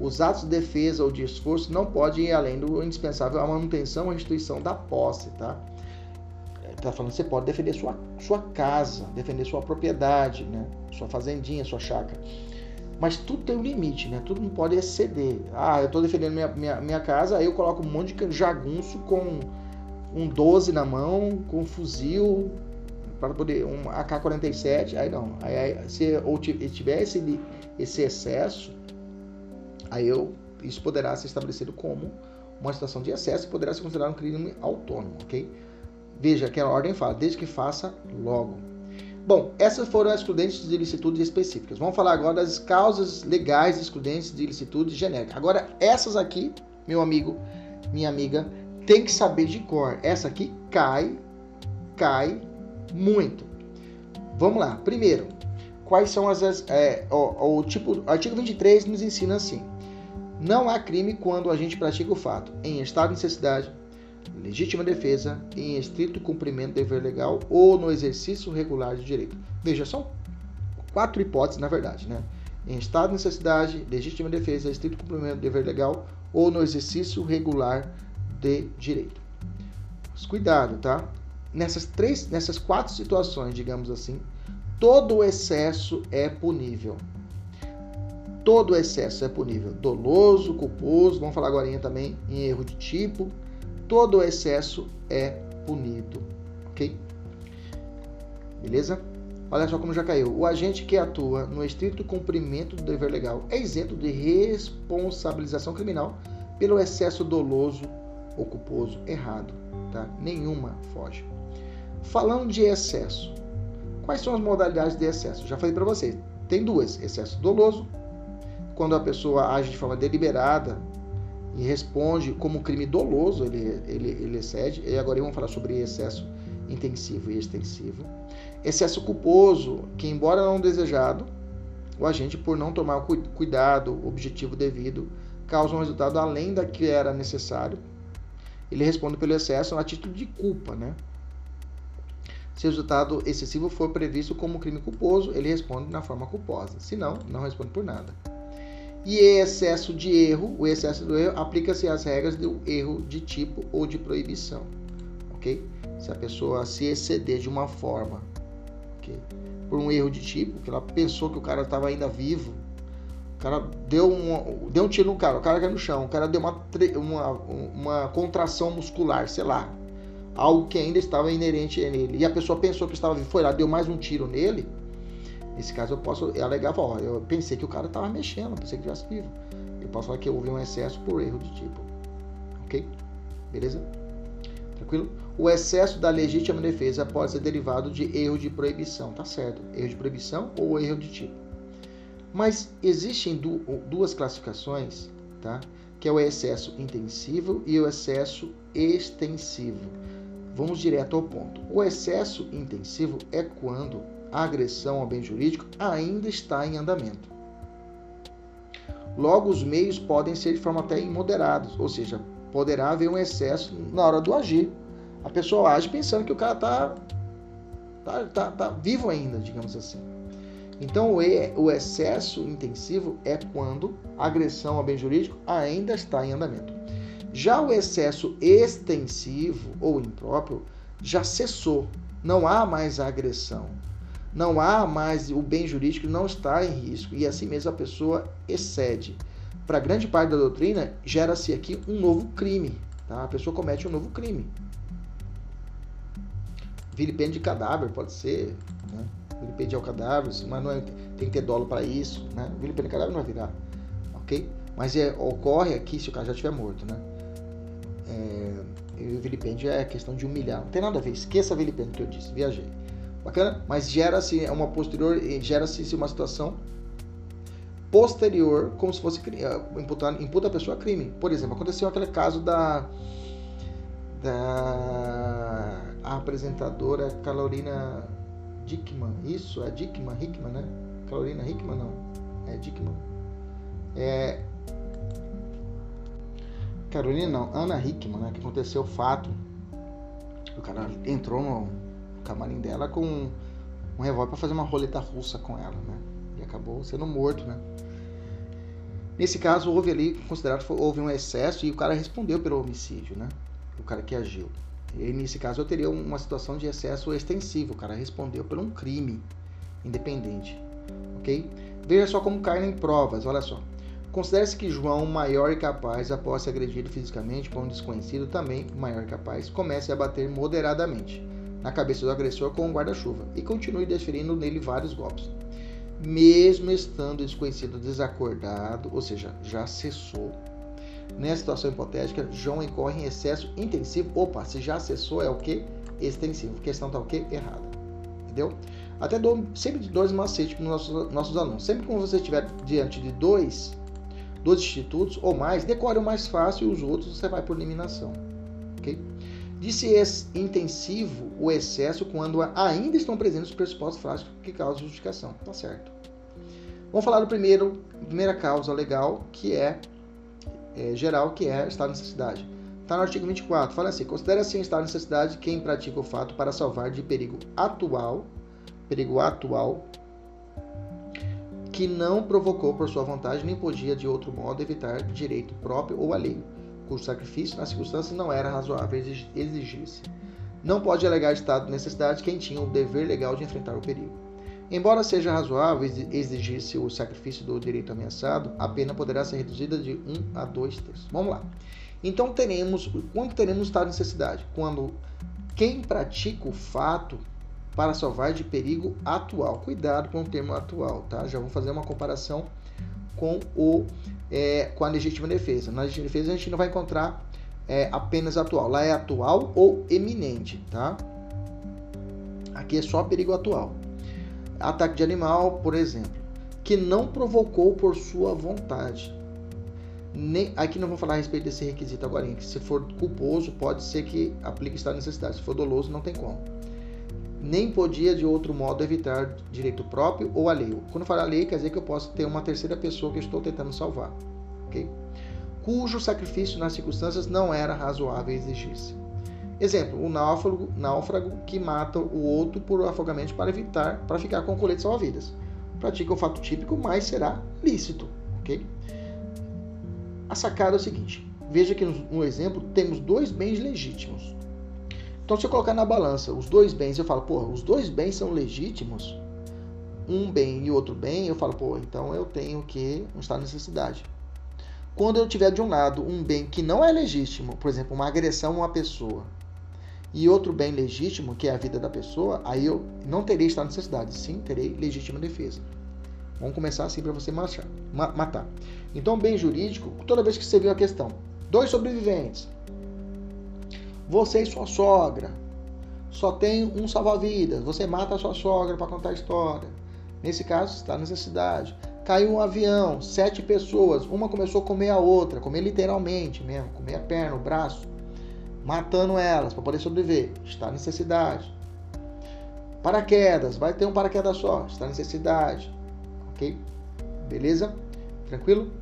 Speaker 1: Os atos de defesa ou de esforço não podem ir além do indispensável à manutenção ou restituição da posse, tá? Está falando que você pode defender sua, sua casa, defender sua propriedade, né? Sua fazendinha, sua chácara. Mas tudo tem um limite, né? Tudo não pode exceder. Ah, eu estou defendendo minha, minha, minha casa, aí eu coloco um monte de jagunço com um 12 na mão, com um fuzil, para poder um AK-47, aí não. Aí, aí, se ou tiver esse, esse excesso, aí eu, isso poderá ser estabelecido como uma situação de excesso e poderá ser considerado um crime autônomo, ok? Veja que a ordem fala, desde que faça logo. Bom, essas foram as excludentes de ilicitude específicas. Vamos falar agora das causas legais de excludentes de ilicitude genérica. Agora, essas aqui, meu amigo, minha amiga, tem que saber de cor. Essa aqui cai, cai muito. Vamos lá. Primeiro, quais são as. É, o, o, tipo, artigo 23 nos ensina assim: não há crime quando a gente pratica o fato em estado de necessidade, legítima defesa, em estrito cumprimento do dever legal ou no exercício regular de direito. Veja, são quatro hipóteses, na verdade, né? Em estado de necessidade, legítima defesa, estrito cumprimento do dever legal ou no exercício regular de direito. Mas cuidado, tá? nessas três, nessas quatro situações, digamos assim, todo excesso é punível. Todo excesso é punível. Doloso, culposo, vamos falar agora também em erro de tipo. Todo excesso é punido. Ok? Beleza? Olha só como já caiu. O agente que atua no estrito cumprimento do dever legal é isento de responsabilização criminal pelo excesso doloso ou culposo errado. Tá? Nenhuma foge. Falando de excesso, quais são as modalidades de excesso? Já falei para vocês, tem duas: excesso doloso, quando a pessoa age de forma deliberada e responde como crime doloso, ele, ele, ele excede. E agora vamos falar sobre excesso intensivo e extensivo. Excesso culposo, que embora não desejado, o agente, por não tomar o cuidado objetivo devido, causa um resultado além da que era necessário. Ele responde pelo excesso na título de culpa, né? Se o resultado excessivo for previsto como crime culposo, ele responde na forma culposa. Se não, não responde por nada. E excesso de erro, o excesso do erro aplica-se às regras do erro de tipo ou de proibição, ok? Se a pessoa se exceder de uma forma, ok? Por um erro de tipo, que ela pensou que o cara estava ainda vivo, o cara deu um, deu um tiro no cara, o cara caiu no chão, o cara deu uma, uma, uma contração muscular, sei lá, algo que ainda estava inerente nele, e a pessoa pensou que estava vivo, foi lá, deu mais um tiro nele, nesse caso eu posso alegar, ó, eu pensei que o cara estava mexendo, pensei que estivesse vivo. Eu posso falar que houve um excesso por erro de tipo. Ok? Beleza? Tranquilo? O excesso da legítima defesa pode ser derivado de erro de proibição, tá certo? Erro de proibição ou erro de tipo. Mas existem duas classificações, tá? Que é o excesso intensivo e o excesso extensivo. Vamos direto ao ponto. O excesso intensivo é quando a agressão ao bem jurídico ainda está em andamento. Logo, os meios podem ser de forma até imoderados, ou seja, poderá haver um excesso na hora do agir. A pessoa age pensando que o cara está tá, tá, tá vivo ainda, digamos assim. Então, o excesso intensivo é quando a agressão ao bem jurídico ainda está em andamento. Já o excesso extensivo ou impróprio já cessou, não há mais agressão, não há mais o bem jurídico não está em risco e assim mesmo a pessoa excede. Para grande parte da doutrina gera-se aqui um novo crime, tá? A pessoa comete um novo crime. Vilipêndio de cadáver pode ser, né? Vilipêndio ao cadáver, mas não é, tem que ter dolo para isso, né? De cadáver não vai virar, ok? Mas é, ocorre aqui se o cara já estiver morto, né? É, o vilipêndio é questão de humilhar. Não tem nada a ver. Esqueça a vilipêndio que eu disse. Viajei. Bacana? Mas gera-se uma posterior, gera-se uma situação posterior, como se fosse eh, imputar, imputa a pessoa a crime. Por exemplo, aconteceu aquele caso da da apresentadora Carolina Dickman. Isso, é Dickman, Hickman, né? Carolina Hickman, não. É Dickman. É, Carolina não, Ana Hickman, né? Que aconteceu o fato. O cara entrou no camarim dela com um revólver para fazer uma roleta russa com ela, né? acabou sendo morto, né? Nesse caso, houve ali, considerado houve um excesso e o cara respondeu pelo homicídio, né? O cara que agiu. E nesse caso, eu teria uma situação de excesso extensivo. O cara respondeu por um crime independente, ok? Veja só como caem em provas, olha só. Considere-se que João, maior e capaz, após ser agredido fisicamente por um desconhecido, também maior e capaz, comece a bater moderadamente na cabeça do agressor com um guarda-chuva e continue desferindo nele vários golpes mesmo estando desconhecido desacordado, ou seja, já cessou. Nessa situação hipotética, João incorre em excesso intensivo. Opa, se já cessou é o que? Extensivo. A questão está o que? Errada. Entendeu? Até dou sempre de dois macetes para os nossos, nossos alunos. Sempre que você estiver diante de dois, dois institutos ou mais, decore o mais fácil e os outros você vai por eliminação. Ok? Disse intensivo o excesso quando ainda estão presentes os pressupostos frágeis que causam justificação. Tá certo. Vamos falar do primeiro, primeira causa legal, que é, é geral, que é estado de necessidade. Está no artigo 24. Fala assim: considera assim estado de necessidade quem pratica o fato para salvar de perigo atual, perigo atual, que não provocou por sua vontade nem podia de outro modo evitar direito próprio ou alheio cujo sacrifício, nas circunstâncias, não era razoável exigir-se. Não pode alegar estado de necessidade quem tinha o dever legal de enfrentar o perigo. Embora seja razoável exigir-se o sacrifício do direito ameaçado, a pena poderá ser reduzida de 1 a 2 terços. Vamos lá. Então teremos, quando teremos estado de necessidade? Quando quem pratica o fato para salvar de perigo atual. Cuidado com o termo atual, tá? Já vou fazer uma comparação com, o, é, com a legítima defesa. Na legítima defesa a gente não vai encontrar é, apenas atual. Lá é atual ou eminente, tá? Aqui é só perigo atual. Ataque de animal, por exemplo, que não provocou por sua vontade. Nem, aqui não vou falar a respeito desse requisito agora. Se for culposo, pode ser que aplique estado de necessidade. Se for doloso, não tem como nem podia de outro modo evitar direito próprio ou alheio. Quando falo alheio, quer dizer que eu posso ter uma terceira pessoa que eu estou tentando salvar, ok? Cujo sacrifício nas circunstâncias não era razoável exigir-se. Exemplo, o náufrago, náufrago que mata o outro por afogamento para evitar, para ficar com o colete salva-vidas. Pratica o fato típico, mas será lícito, ok? A sacada é o seguinte: veja que no exemplo temos dois bens legítimos, então, se eu colocar na balança os dois bens, eu falo, pô, os dois bens são legítimos, um bem e outro bem, eu falo, pô, então eu tenho que estado de necessidade. Quando eu tiver de um lado um bem que não é legítimo, por exemplo, uma agressão a uma pessoa, e outro bem legítimo, que é a vida da pessoa, aí eu não terei estado de necessidade, sim, terei legítima defesa. Vamos começar assim para você matar. Então, bem jurídico, toda vez que você viu a questão, dois sobreviventes, você e sua sogra. Só tem um salva-vidas. Você mata a sua sogra para contar a história. Nesse caso, está necessidade. Caiu um avião, sete pessoas. Uma começou a comer a outra, comer literalmente mesmo, comer a perna, o braço, matando elas para poder sobreviver. Está necessidade. Paraquedas, vai ter um paraquedas só. Está necessidade. Ok? Beleza? Tranquilo?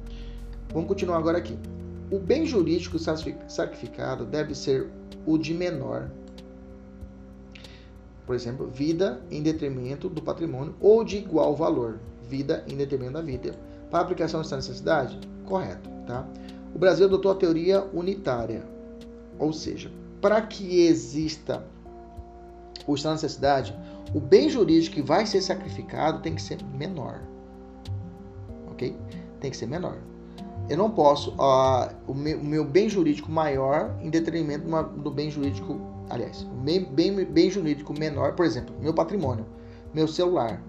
Speaker 1: Vamos continuar agora aqui. O bem jurídico sacrificado deve ser o de menor. Por exemplo, vida em detrimento do patrimônio ou de igual valor, vida em detrimento da vida. Para aplicação dessa necessidade? Correto. Tá? O Brasil adotou a teoria unitária, ou seja, para que exista o estado de necessidade, o bem jurídico que vai ser sacrificado tem que ser menor. Ok? Tem que ser menor. Eu não posso, uh, o, meu, o, meu, bem jurídico maior em detrimento do bem jurídico, aliás, o bem, bem, bem jurídico menor, por exemplo, meu patrimônio, meu celular.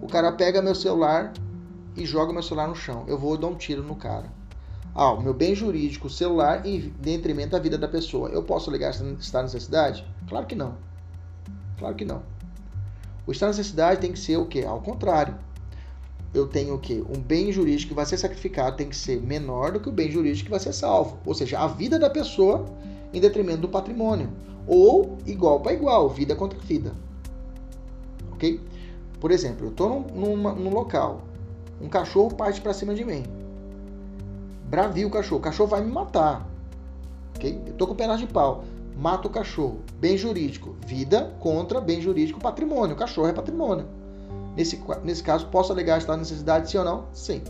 Speaker 1: O cara pega meu celular e joga meu celular no chão. Eu vou dar um tiro no cara. Ah, o meu bem jurídico, celular, em detrimento da vida da pessoa. Eu posso ligar estado de necessidade? Claro que não. Claro que não. O estado de necessidade tem que ser o quê? Ao contrário eu tenho o quê? Um bem jurídico que vai ser sacrificado tem que ser menor do que o bem jurídico que vai ser salvo. Ou seja, a vida da pessoa em detrimento do patrimônio. Ou igual para igual, vida contra vida. Ok? Por exemplo, eu estou num, num, local, um cachorro parte para cima de mim. Bravio o cachorro, o cachorro vai me matar. Ok? Eu estou com um pedaço de pau, mato o cachorro. Bem jurídico, vida contra bem jurídico, patrimônio. O cachorro é patrimônio. Nesse, nesse caso, posso alegar estado de necessidade, sim ou não? Sim.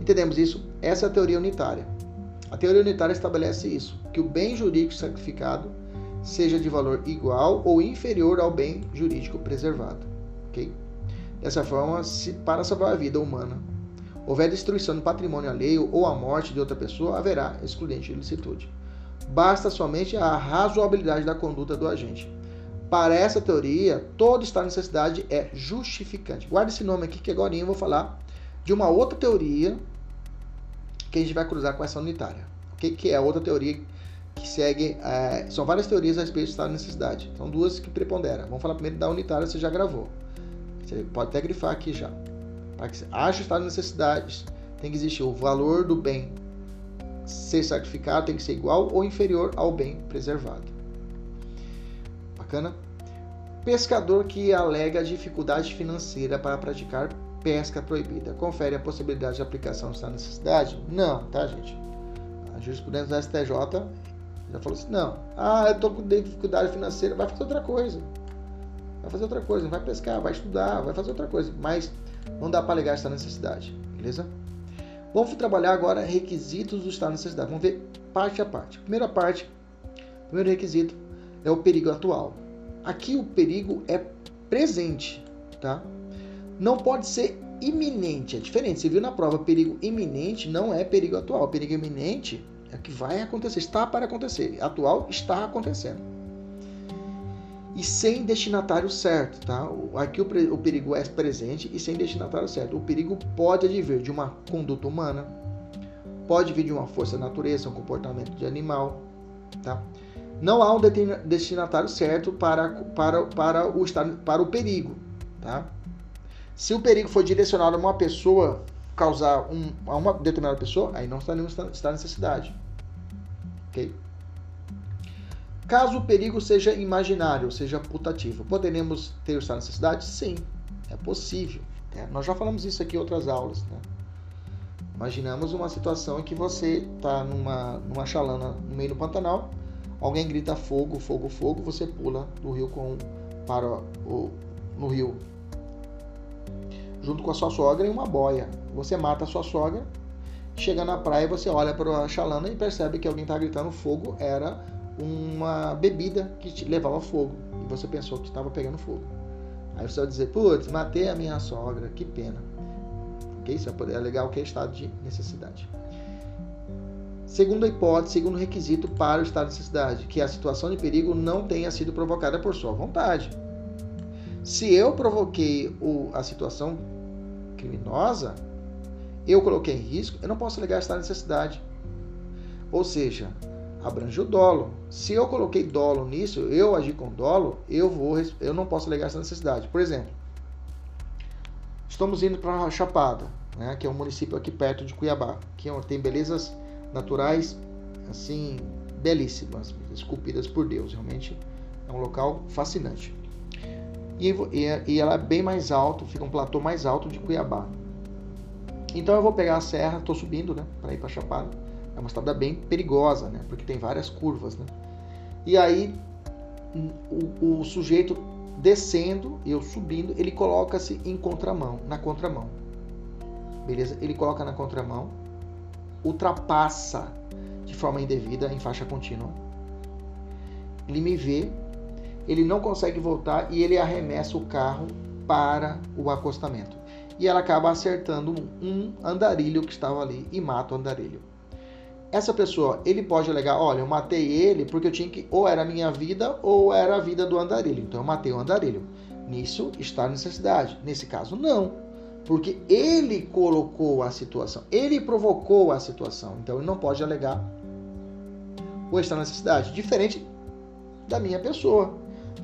Speaker 1: Entendemos isso? Essa é a teoria unitária. A teoria unitária estabelece isso, que o bem jurídico sacrificado seja de valor igual ou inferior ao bem jurídico preservado. Ok? Dessa forma, se para salvar a vida humana houver destruição do patrimônio alheio ou a morte de outra pessoa, haverá excludente de ilicitude. Basta somente a razoabilidade da conduta do agente. Para essa teoria, todo estado de necessidade é justificante. Guarde esse nome aqui que agora eu vou falar de uma outra teoria que a gente vai cruzar com essa unitária. Okay? Que é outra teoria que segue. É, são várias teorias a respeito do estado de necessidade. São duas que preponderam. Vamos falar primeiro da unitária, você já gravou. Você pode até grifar aqui já. Para que haja estado de necessidade, tem que existir o valor do bem ser sacrificado, tem que ser igual ou inferior ao bem preservado. Bacana? Pescador que alega dificuldade financeira para praticar pesca proibida. Confere a possibilidade de aplicação dessa necessidade? Não, tá, gente? A jurisprudência da STJ já falou assim: não. Ah, eu estou com dificuldade financeira, vai fazer outra coisa. Vai fazer outra coisa, vai pescar, vai estudar, vai fazer outra coisa. Mas não dá para alegar essa necessidade, beleza? Vamos trabalhar agora requisitos do estado de necessidade. Vamos ver parte a parte. Primeira parte, primeiro requisito é o perigo atual. Aqui o perigo é presente, tá? Não pode ser iminente, é diferente. Você viu na prova, perigo iminente não é perigo atual. Perigo iminente é que vai acontecer, está para acontecer. Atual está acontecendo e sem destinatário certo, tá? Aqui o, perigo é presente e sem destinatário certo. O perigo pode advir de uma conduta humana, pode vir de uma força da natureza, um comportamento de animal, tá? Não há um destinatário certo para, para, para, o, para o perigo, tá? Se o perigo for direcionado a uma pessoa, causar um, a uma determinada pessoa, aí não está nenhum está necessidade, ok? Caso o perigo seja imaginário, seja putativo, poderemos ter essa necessidade? Sim, é possível. Né? Nós já falamos isso aqui em outras aulas. Né? Imaginamos uma situação em que você está numa, numa chalana no meio do Pantanal, alguém grita fogo, fogo, fogo, você pula do rio com, para o, no rio junto com a sua sogra em uma boia. Você mata a sua sogra, chega na praia, você olha para a chalana e percebe que alguém está gritando fogo, era uma bebida que levava fogo e você pensou que estava pegando fogo. Aí você vai dizer, putz, matei a minha sogra, que pena. Ok? Isso é legal que é estado de necessidade. Segunda hipótese, segundo requisito para o estado de necessidade, que a situação de perigo não tenha sido provocada por sua vontade. Se eu provoquei o, a situação criminosa, eu coloquei em risco, eu não posso alegar estado de necessidade. Ou seja, abrange o dolo. Se eu coloquei dolo nisso, eu agir com dolo, eu vou, eu não posso alegar essa necessidade. Por exemplo, estamos indo para Chapada, né, que é um município aqui perto de Cuiabá, que é tem belezas naturais assim belíssimas, esculpidas por Deus. Realmente é um local fascinante. E, e, e ela é bem mais alto, fica um platô mais alto de Cuiabá. Então eu vou pegar a serra, estou subindo, né, para ir para Chapada é uma estrada bem perigosa, né? Porque tem várias curvas, né? E aí o, o sujeito descendo, eu subindo, ele coloca-se em contramão, na contramão. Beleza? Ele coloca na contramão, ultrapassa de forma indevida em faixa contínua. Ele me vê, ele não consegue voltar e ele arremessa o carro para o acostamento. E ela acaba acertando um andarilho que estava ali e mata o andarilho essa pessoa, ele pode alegar, olha, eu matei ele porque eu tinha que, ou era a minha vida ou era a vida do andarilho. Então eu matei o andarilho. Nisso está a necessidade. Nesse caso, não. Porque ele colocou a situação, ele provocou a situação. Então ele não pode alegar ou está necessidade. Diferente da minha pessoa.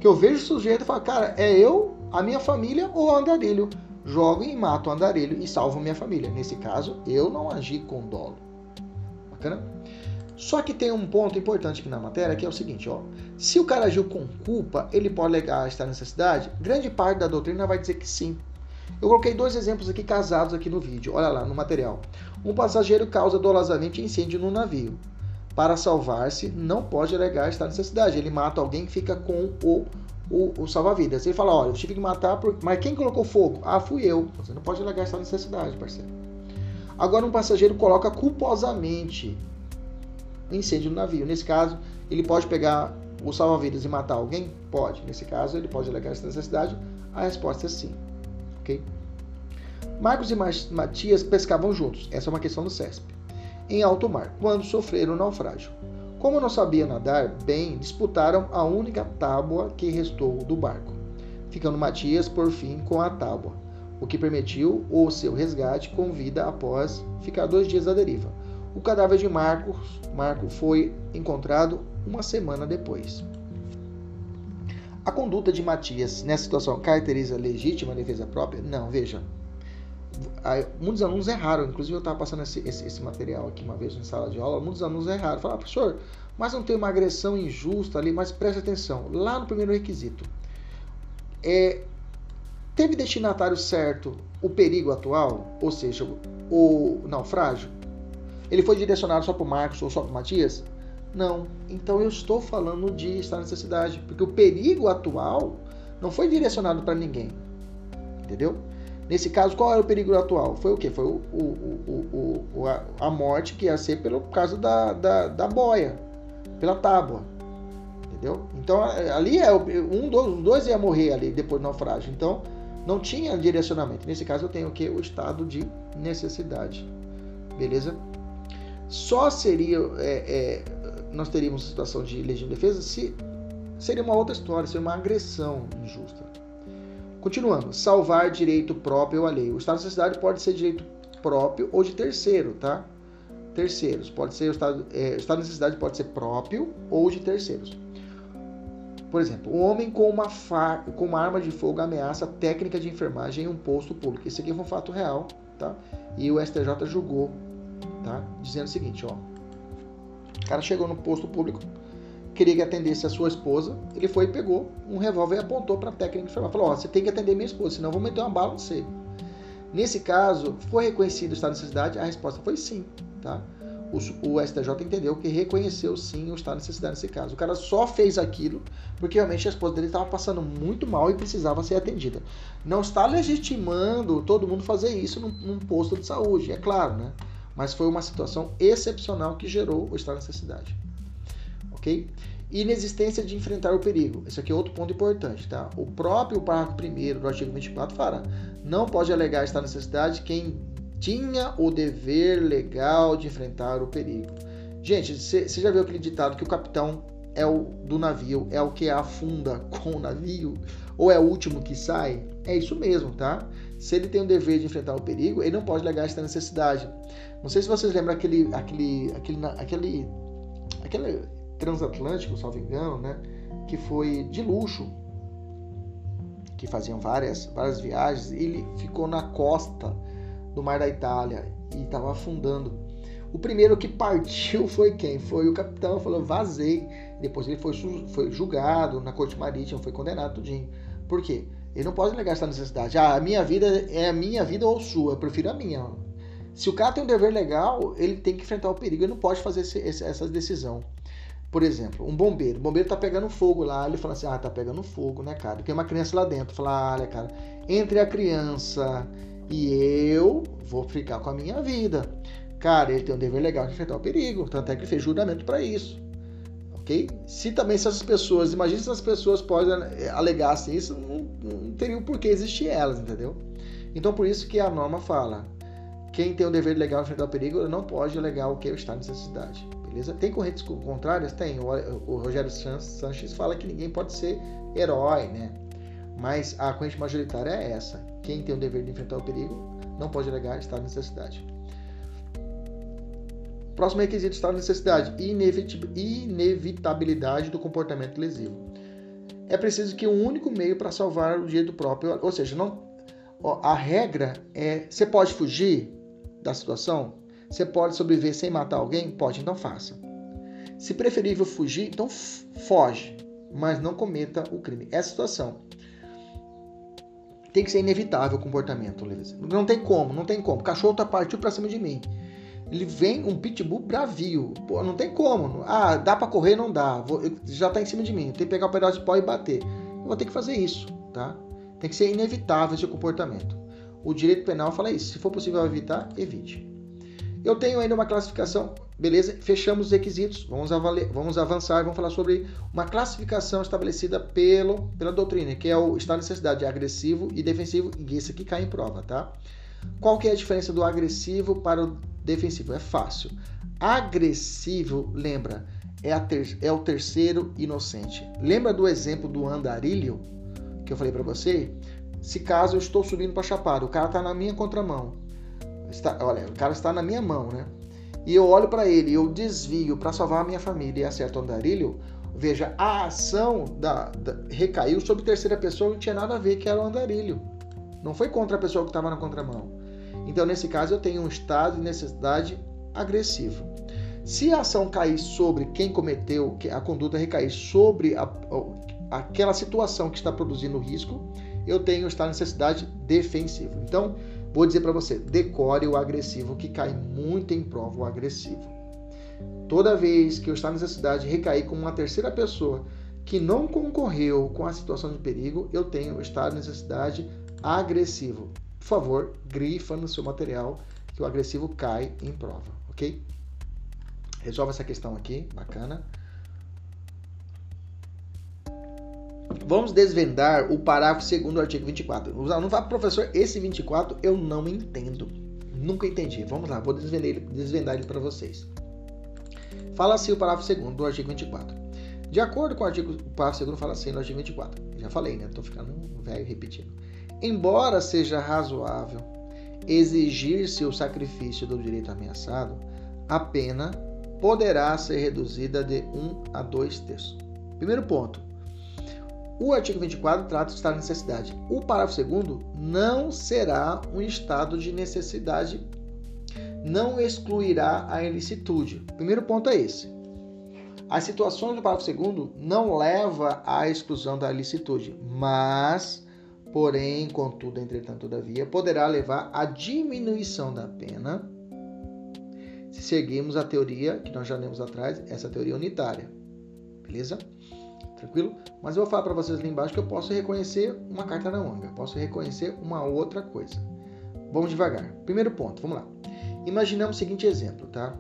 Speaker 1: Que eu vejo o sujeito e falo, cara, é eu, a minha família ou o andarilho. Jogo e mato o andarilho e salvo minha família. Nesse caso, eu não agi com dolo. Bacana? Só que tem um ponto importante aqui na matéria que é o seguinte, ó. Se o cara agiu com culpa, ele pode alegar esta necessidade? Grande parte da doutrina vai dizer que sim. Eu coloquei dois exemplos aqui casados aqui no vídeo. Olha lá no material. Um passageiro causa dolosamente incêndio no navio. Para salvar-se, não pode alegar esta necessidade. Ele mata alguém que fica com o o, o salva-vidas. Ele fala, olha, eu tive que matar, por... mas quem colocou fogo? Ah, fui eu. Você não pode alegar essa necessidade, parceiro. Agora um passageiro coloca culposamente incêndio no navio. Nesse caso, ele pode pegar o salva-vidas e matar alguém? Pode. Nesse caso, ele pode alegar essa necessidade. A resposta é sim. Ok? Marcos e Matias pescavam juntos. Essa é uma questão do CESP. Em alto mar, quando sofreram o naufrágio. Como não sabia nadar bem, disputaram a única tábua que restou do barco, ficando Matias por fim com a tábua, o que permitiu o seu resgate com vida após ficar dois dias à deriva. O cadáver de Marcos, Marco foi encontrado uma semana depois. A conduta de Matias nessa situação caracteriza legítima defesa própria? Não, veja. Muitos alunos erraram, inclusive eu estava passando esse, esse, esse, material aqui uma vez em sala de aula, muitos alunos erraram. Falaram, professor, mas não tem uma agressão injusta ali, mas preste atenção, lá no primeiro requisito. É, teve destinatário certo o perigo atual, ou seja, o naufrágio? Ele foi direcionado só para o Marcos ou só para o Matias? Não. Então eu estou falando de estar necessidade, porque o perigo atual não foi direcionado para ninguém. Entendeu? Nesse caso, qual era o perigo atual? Foi o quê? Foi o, o, o, a, morte que ia ser pelo caso da, da, da boia, pela tábua. Entendeu? Então ali é um dos dois ia morrer ali depois do naufrágio. Então não tinha direcionamento. Nesse caso eu tenho o que? O estado de necessidade. Beleza? Só seria é, é, nós teríamos situação de legítima defesa se seria uma outra história, seria uma agressão injusta. Continuando, salvar direito próprio ou alheio. O estado de necessidade pode ser direito próprio ou de terceiro, tá? Terceiros. Pode ser o estado, é, o estado de necessidade pode ser próprio ou de terceiros. Por exemplo, um homem com uma, fa... com uma arma de fogo ameaça técnica de enfermagem em um posto público. Esse aqui foi um fato real, tá? E o STJ julgou, tá? Dizendo o seguinte, ó. O cara chegou no posto público, queria que atendesse a sua esposa, ele foi e pegou um revólver e apontou para a técnica de enfermagem. Falou: Ó, você tem que atender minha esposa, senão eu vou meter uma bala no você. Nesse caso, foi reconhecido o estado de necessidade? A resposta foi sim, tá? O, o STJ entendeu que reconheceu sim o estado de necessidade nesse caso. O cara só fez aquilo porque realmente a esposa dele estava passando muito mal e precisava ser atendida. Não está legitimando todo mundo fazer isso num, num posto de saúde, é claro, né? Mas foi uma situação excepcional que gerou o estado de necessidade. Ok? Inexistência de enfrentar o perigo. Esse aqui é outro ponto importante, tá? O próprio parágrafo 1 do artigo 24 fala: não pode alegar estado de necessidade quem tinha o dever legal de enfrentar o perigo. Gente, você já viu aquele ditado que o capitão é o do navio, é o que afunda com o navio, ou é o último que sai? É isso mesmo, tá? Se ele tem o dever de enfrentar o perigo, ele não pode alegar esta necessidade. Não sei se vocês lembram aquele, aquele, aquele, aquele, aquele transatlântico, salvo engano, né? Que foi de luxo, que faziam várias, várias viagens. Ele ficou na costa do mar da Itália e estava afundando. O primeiro que partiu foi quem? Foi o capitão, falou vazei. Depois ele foi, foi julgado na corte marítima, foi condenado tudinho. Por quê? Ele não pode negar essa necessidade. Ah, a minha vida é a minha vida ou sua, eu prefiro a minha. Se o cara tem um dever legal, ele tem que enfrentar o perigo, ele não pode fazer esse, essa decisão. Por exemplo, um bombeiro. O bombeiro tá pegando fogo lá, ele fala assim: ah, tá pegando fogo, né, cara? Tem uma criança lá dentro. Fala, olha, cara, entre a criança e eu, vou ficar com a minha vida. Cara, ele tem um dever legal de enfrentar o perigo, tanto é que fez juramento para isso. Ok? Se também essas pessoas, imagine se as pessoas podem eh, alegassem isso, não, não teria o porquê existir elas, entendeu? Então por isso que a norma fala: quem tem o dever legal de enfrentar o perigo não pode alegar o que é o estado de necessidade. Beleza? Tem correntes contrárias? Tem. O, o Rogério Sanches fala que ninguém pode ser herói, né? Mas a corrente majoritária é essa. Quem tem o dever de enfrentar o perigo não pode alegar estado de necessidade. Próximo requisito estado de necessidade: inevitabilidade do comportamento lesivo. É preciso que um único meio para salvar o direito próprio, ou seja, não, a regra é: você pode fugir? Da situação? Você pode sobreviver sem matar alguém? Pode, então faça. Se preferível fugir, então foge, mas não cometa o crime. Essa situação tem que ser inevitável o comportamento, Não tem como, não tem como. O cachorro tá partiu para cima de mim. Ele vem um pitbull bravio. Pô, não tem como. Ah, dá para correr? Não dá. Vou, já tá em cima de mim. Tem que pegar o um pedaço de pau e bater. eu vou ter que fazer isso, tá? Tem que ser inevitável esse comportamento. O direito penal fala isso. Se for possível evitar, evite. Eu tenho ainda uma classificação, beleza? Fechamos os requisitos. Vamos, vamos avançar e vamos falar sobre uma classificação estabelecida pelo, pela doutrina, que é o estado de necessidade agressivo e defensivo, e esse aqui cai em prova, tá? Qual que é a diferença do agressivo para o defensivo? É fácil. Agressivo, lembra, é, ter, é o terceiro inocente. Lembra do exemplo do andarilho que eu falei para você? Se caso eu estou subindo para Chapada, o cara está na minha contramão. Está, olha, o cara está na minha mão, né? E eu olho para ele, eu desvio para salvar a minha família e acerto o andarilho. Veja, a ação da, da, recaiu sobre terceira pessoa, não tinha nada a ver que era o andarilho. Não foi contra a pessoa que estava na contramão. Então, nesse caso, eu tenho um estado de necessidade agressivo. Se a ação cair sobre quem cometeu, a conduta recair sobre a, aquela situação que está produzindo risco, eu tenho estado de necessidade defensivo. Então, vou dizer para você, decore o agressivo, que cai muito em prova o agressivo. Toda vez que eu estar necessidade recair com uma terceira pessoa que não concorreu com a situação de perigo, eu tenho estado de necessidade agressivo. Por favor, grifa no seu material que o agressivo cai em prova, ok? Resolve essa questão aqui, bacana. Vamos desvendar o parágrafo segundo do artigo 24. O aluno fala, professor, esse 24 eu não entendo. Nunca entendi. Vamos lá, vou desvendar ele, para vocês. Fala assim o parágrafo segundo do artigo 24. De acordo com o artigo, o parágrafo segundo fala assim no artigo 24. Já falei, né? Tô ficando velho repetindo. Embora seja razoável exigir-se o sacrifício do direito ameaçado, a pena poderá ser reduzida de 1 a 2 terços. Primeiro ponto. O artigo 24 trata do estado de necessidade. O parágrafo 2 não será um estado de necessidade, não excluirá a ilicitude. Primeiro ponto é esse. As situações do parágrafo 2 não leva à exclusão da ilicitude, mas porém, contudo, entretanto, todavia, poderá levar à diminuição da pena se seguirmos a teoria que nós já lemos atrás, essa teoria unitária. Beleza? Tranquilo? Mas eu vou falar para vocês ali embaixo que eu posso reconhecer uma carta na manga, posso reconhecer uma outra coisa. Vamos devagar. Primeiro ponto, vamos lá. Imaginamos o seguinte exemplo, tá?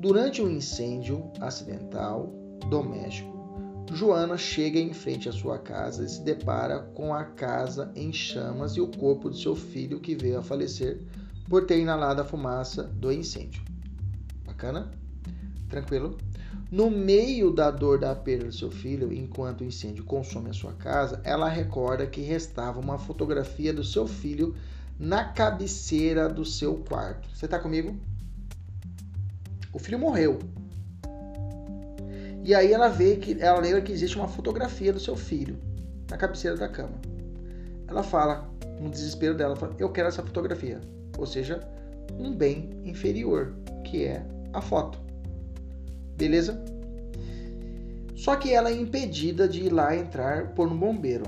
Speaker 1: Durante um incêndio acidental doméstico, Joana chega em frente à sua casa e se depara com a casa em chamas e o corpo de seu filho que veio a falecer por ter inalado a fumaça do incêndio. Bacana? Tranquilo? No meio da dor da perda do seu filho, enquanto o incêndio consome a sua casa, ela recorda que restava uma fotografia do seu filho na cabeceira do seu quarto. Você está comigo? O filho morreu. E aí ela vê que ela lembra que existe uma fotografia do seu filho na cabeceira da cama. Ela fala, no desespero dela, fala, eu quero essa fotografia. Ou seja, um bem inferior, que é a foto. Beleza? Só que ela é impedida de ir lá entrar por um bombeiro.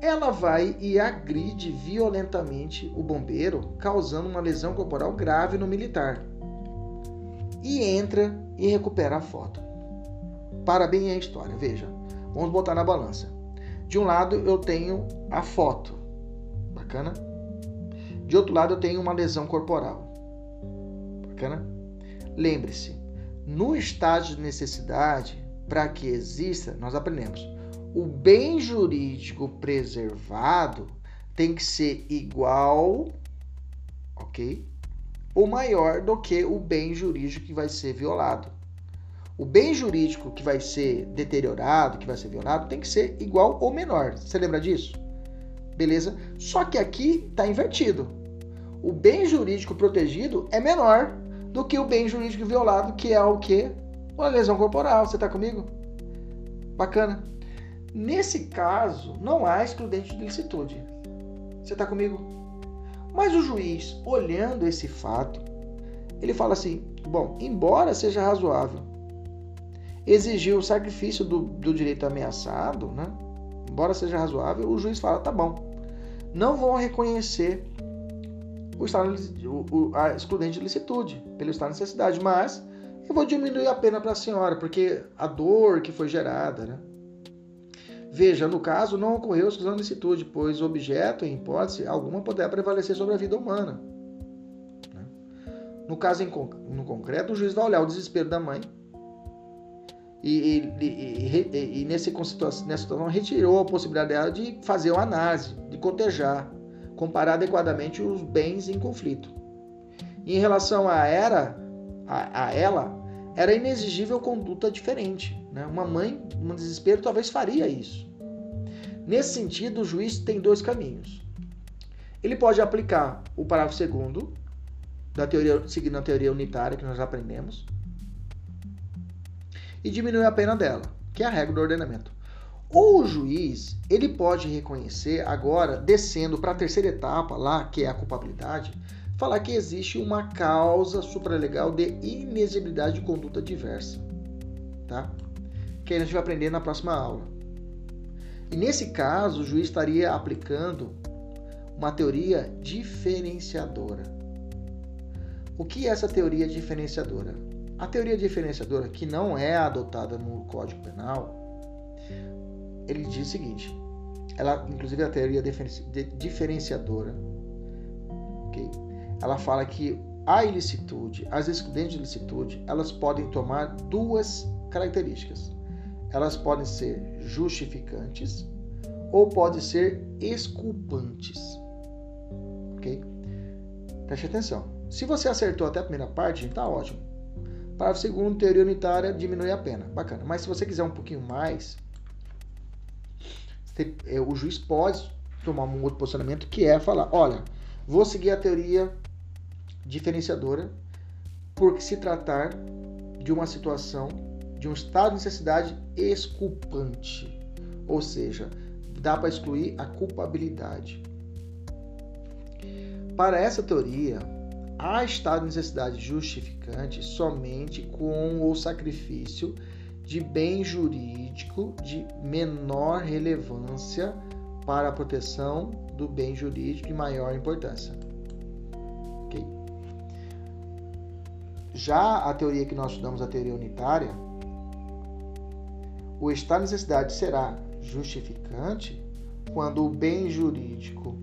Speaker 1: Ela vai e agride violentamente o bombeiro, causando uma lesão corporal grave no militar. E entra e recupera a foto para bem a história. Veja, vamos botar na balança. De um lado eu tenho a foto, bacana. De outro lado eu tenho uma lesão corporal, bacana. Lembre-se, no estágio de necessidade, para que exista, nós aprendemos, o bem jurídico preservado tem que ser igual, ok? Ou maior do que o bem jurídico que vai ser violado o bem jurídico que vai ser deteriorado, que vai ser violado, tem que ser igual ou menor. Você lembra disso? Beleza? Só que aqui está invertido. O bem jurídico protegido é menor do que o bem jurídico violado, que é o que? Uma lesão corporal. Você está comigo? Bacana. Nesse caso, não há excludente de licitude. Você está comigo? Mas o juiz, olhando esse fato, ele fala assim: bom, embora seja razoável exigir o sacrifício do, do direito ameaçado, né? embora seja razoável, o juiz fala: tá bom, não vão reconhecer o estado, o, a excludente de licitude pelo estado de necessidade, mas eu vou diminuir a pena para a senhora, porque a dor que foi gerada, né? Veja, no caso, não ocorreu exclusão de licitude, pois o objeto, em hipótese alguma, poderá prevalecer sobre a vida humana. Né? No caso, em, no concreto, o juiz vai olhar o desespero da mãe e, e, e, e nesse, nessa situação retirou a possibilidade dela de fazer uma análise, de cotejar, comparar adequadamente os bens em conflito. Em relação a, era, a, a ela, era inexigível conduta diferente. Né? Uma mãe, num desespero, talvez faria isso. Nesse sentido, o juiz tem dois caminhos. Ele pode aplicar o parágrafo segundo da teoria, seguindo a teoria unitária que nós aprendemos, e diminuir a pena dela, que é a regra do ordenamento. Ou o juiz, ele pode reconhecer agora, descendo para a terceira etapa lá, que é a culpabilidade, falar que existe uma causa supralegal de inexigibilidade de conduta diversa, tá? Que a gente vai aprender na próxima aula. E nesse caso, o juiz estaria aplicando uma teoria diferenciadora. O que é essa teoria diferenciadora? A teoria diferenciadora, que não é adotada no Código Penal, ele diz o seguinte: ela, inclusive a teoria diferenciadora, ok? Ela fala que a ilicitude, as excludentes de ilicitude, elas podem tomar duas características. Elas podem ser justificantes ou podem ser exculpantes. Ok? Preste atenção. Se você acertou até a primeira parte, está ótimo. Parágrafo segundo, teoria unitária diminui a pena. Bacana. Mas se você quiser um pouquinho mais, o juiz pode tomar um outro posicionamento que é falar, olha, vou seguir a teoria diferenciadora porque se tratar de uma situação de um estado de necessidade exculpante, ou seja, dá para excluir a culpabilidade. Para essa teoria, há estado de necessidade justificante somente com o sacrifício de bem jurídico de menor relevância para a proteção do bem jurídico de maior importância. Okay? Já a teoria que nós estudamos, a teoria unitária, o estado de necessidade será justificante quando o bem jurídico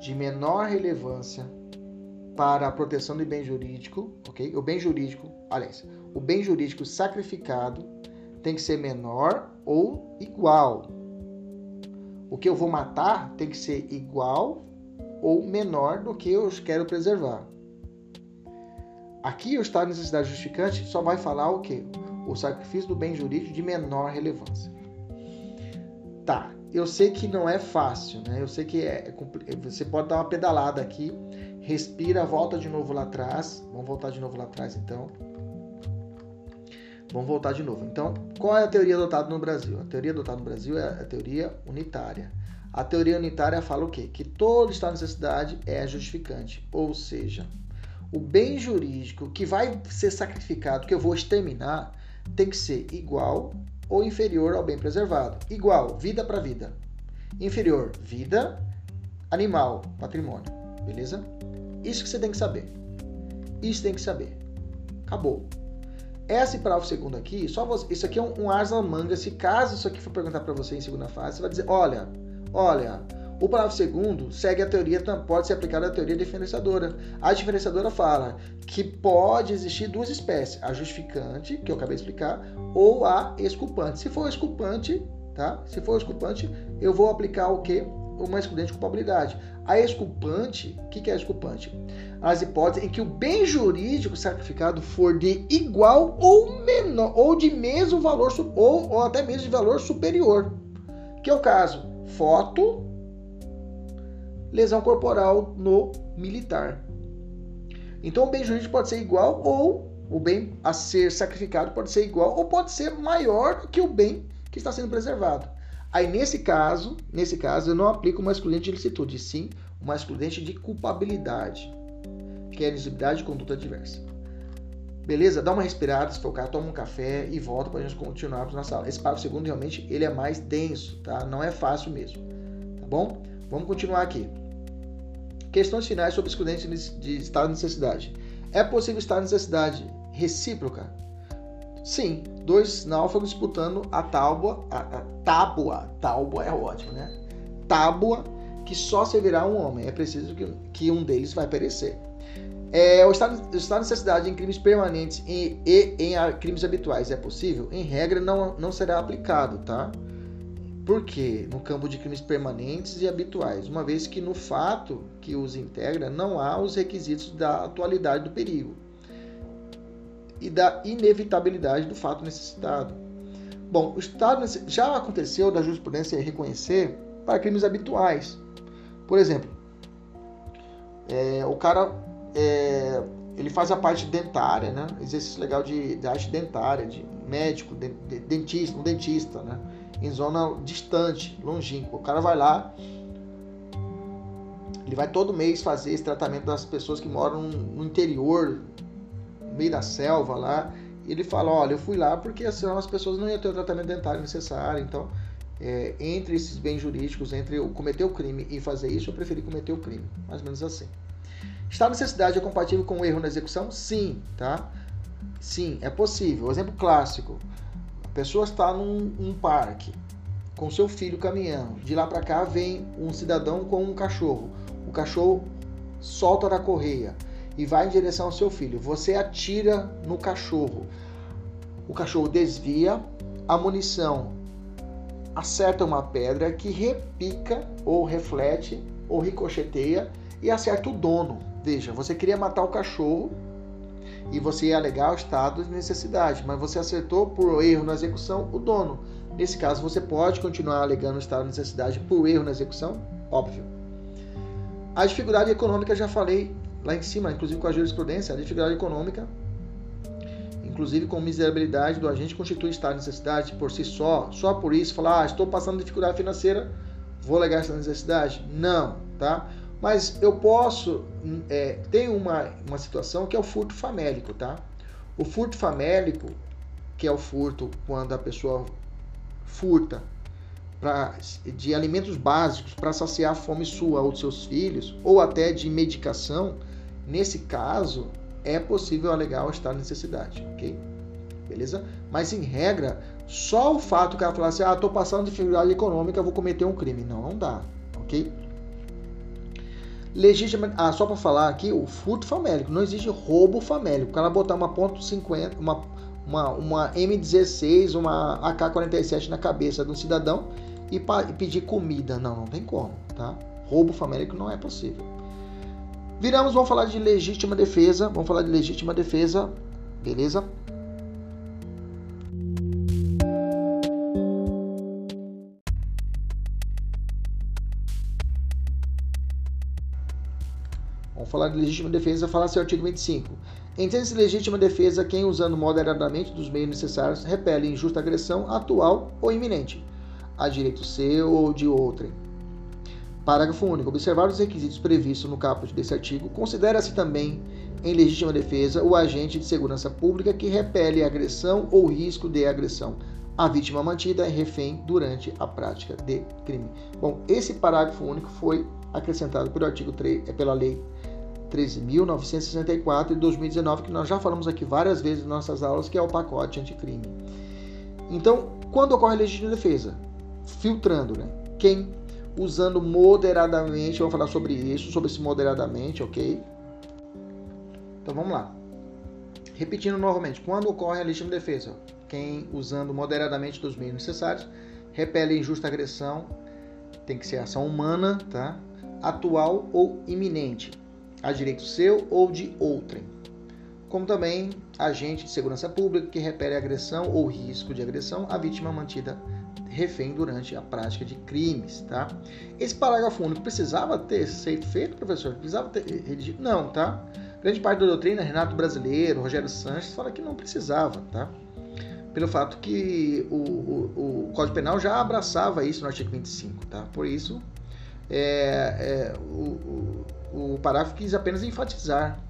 Speaker 1: de menor relevância para a proteção do bem jurídico, ok? O bem jurídico, aliás, o bem jurídico sacrificado tem que ser menor ou igual. O que eu vou matar tem que ser igual ou menor do que eu quero preservar. Aqui o estado de necessidade justificante só vai falar o que? O sacrifício do bem jurídico de menor relevância. Tá, eu sei que não é fácil, né? Eu sei que é você pode dar uma pedalada aqui, respira, volta de novo lá atrás. Vamos voltar de novo lá atrás então. Vamos voltar de novo. Então, qual é a teoria adotada no Brasil? A teoria adotada no Brasil é a teoria unitária. A teoria unitária fala o quê? Que todo estado de necessidade é justificante, ou seja, o bem jurídico que vai ser sacrificado, que eu vou exterminar, tem que ser igual ou inferior ao bem preservado. Igual, vida para vida. Inferior, vida, animal, patrimônio. Beleza? Isso que você tem que saber. Isso tem que saber. Acabou. Esse parágrafo segundo aqui, só você, isso aqui é um, um asa na manga. Se caso isso aqui for perguntar para você em segunda fase, você vai dizer, olha, olha, o parágrafo segundo segue a teoria, pode ser aplicada a teoria diferenciadora. A diferenciadora fala que pode existir duas espécies, a justificante, que eu acabei de explicar, ou a exculpante. Se for exculpante, tá? Se for exculpante, eu vou aplicar o que? Uma excludente de culpabilidade. A exculpante, o que, que é exculpante? As hipóteses em que o bem jurídico sacrificado for de igual ou menor, ou de mesmo valor, ou, ou até mesmo de valor superior. Que é o caso, foto, lesão corporal no militar. Então o bem jurídico pode ser igual ou o bem a ser sacrificado pode ser igual ou pode ser maior que o bem que está sendo preservado. Aí nesse caso, nesse caso eu não aplico uma excludente de licitude, sim uma excludente de culpabilidade, que é a elegibilidade de conduta diversa. Beleza? Dá uma respirada, se focar, toma um café e volta para a gente continuar na sala. Esse parágrafo segundo realmente ele é mais denso, tá? Não é fácil mesmo, tá bom? Vamos continuar aqui. Questões finais sobre excludente de estado de necessidade. É possível estar de necessidade recíproca Sim, dois náufragos disputando a tábua, a, a tábua, tábua é ótimo, né? Tábua que só servirá um homem. É preciso que, que um deles vai perecer. É, o, estado, de necessidade em crimes permanentes e, e em crimes habituais é possível? Em regra, não, não será aplicado, tá? Por quê? No campo de crimes permanentes e habituais, uma vez que no fato que os integra não há os requisitos da atualidade do perigo e da inevitabilidade do fato necessitado. Bom, o estado já aconteceu da jurisprudência reconhecer para crimes habituais. Por exemplo, é, o cara é, ele faz a parte dentária, né? Exercício legal de, de arte dentária, de médico, de, de, dentista, um dentista, né? Em zona distante, longínqua. O cara vai lá, ele vai todo mês fazer esse tratamento das pessoas que moram no interior, meio da selva lá. Ele fala, olha, eu fui lá porque senão as pessoas não iam ter o tratamento dentário necessário. Então, é, entre esses bens jurídicos, entre eu cometer o crime e fazer isso, eu preferi cometer o crime. Mais ou menos assim. De necessidade é compatível com o erro na execução? Sim, tá? Sim, é possível. Exemplo clássico: a pessoa está num um parque com seu filho caminhando. De lá para cá vem um cidadão com um cachorro. O cachorro solta da correia e vai em direção ao seu filho. Você atira no cachorro. O cachorro desvia, a munição acerta uma pedra que repica ou reflete ou ricocheteia e acerta o dono. Veja, você queria matar o cachorro e você ia alegar o estado de necessidade, mas você acertou por erro na execução o dono. Nesse caso, você pode continuar alegando o estado de necessidade por erro na execução? Óbvio. A dificuldade econômica, já falei lá em cima, inclusive com a jurisprudência, a dificuldade econômica, inclusive com miserabilidade do agente, constitui estado de necessidade por si só. Só por isso, falar, ah, estou passando dificuldade financeira, vou alegar essa necessidade? Não, tá? Mas eu posso. É, tem uma, uma situação que é o furto famélico, tá? O furto famélico, que é o furto quando a pessoa furta pra, de alimentos básicos para saciar a fome sua ou dos seus filhos, ou até de medicação, nesse caso é possível alegar o estado de necessidade, ok? Beleza? Mas em regra, só o fato que cara falar assim, ah, tô passando dificuldade econômica, vou cometer um crime. Não, não dá, ok? Legítima. Ah, só para falar aqui, o furto famélico. Não existe roubo famélico. O cara botar uma ponto .50, uma, uma, uma M16, uma AK-47 na cabeça um cidadão e, e pedir comida. Não, não tem como, tá? Roubo famélico não é possível. Viramos, vamos falar de legítima defesa. Vamos falar de legítima defesa, beleza? falar de legítima defesa, fala-se o artigo 25. Entende-se legítima defesa quem, usando moderadamente dos meios necessários, repele injusta agressão atual ou iminente, a direito seu ou de outrem. Parágrafo único. Observados os requisitos previstos no caput desse artigo, considera-se também em legítima defesa o agente de segurança pública que repele agressão ou risco de agressão. A vítima mantida refém durante a prática de crime. Bom, esse parágrafo único foi acrescentado pelo artigo 3, é pela lei 13.964 de 2019, que nós já falamos aqui várias vezes em nossas aulas, que é o pacote anticrime. Então, quando ocorre legítima defesa? Filtrando, né? Quem usando moderadamente, vamos falar sobre isso, sobre esse moderadamente, ok? Então vamos lá. Repetindo novamente, quando ocorre a legítima defesa? Quem usando moderadamente dos meios necessários, repele injusta agressão, tem que ser ação humana, tá? Atual ou iminente a direito seu ou de outrem, como também agente de segurança pública que repele agressão ou risco de agressão à vítima mantida refém durante a prática de crimes, tá? Esse parágrafo único precisava ter sido feito, professor? Precisava ter redigido? Não, tá? Grande parte da doutrina, Renato Brasileiro, Rogério Sanches, fala que não precisava, tá? Pelo fato que o, o, o Código Penal já abraçava isso no artigo 25, tá? Por isso, é, é, o, o, o parágrafo quis apenas enfatizar,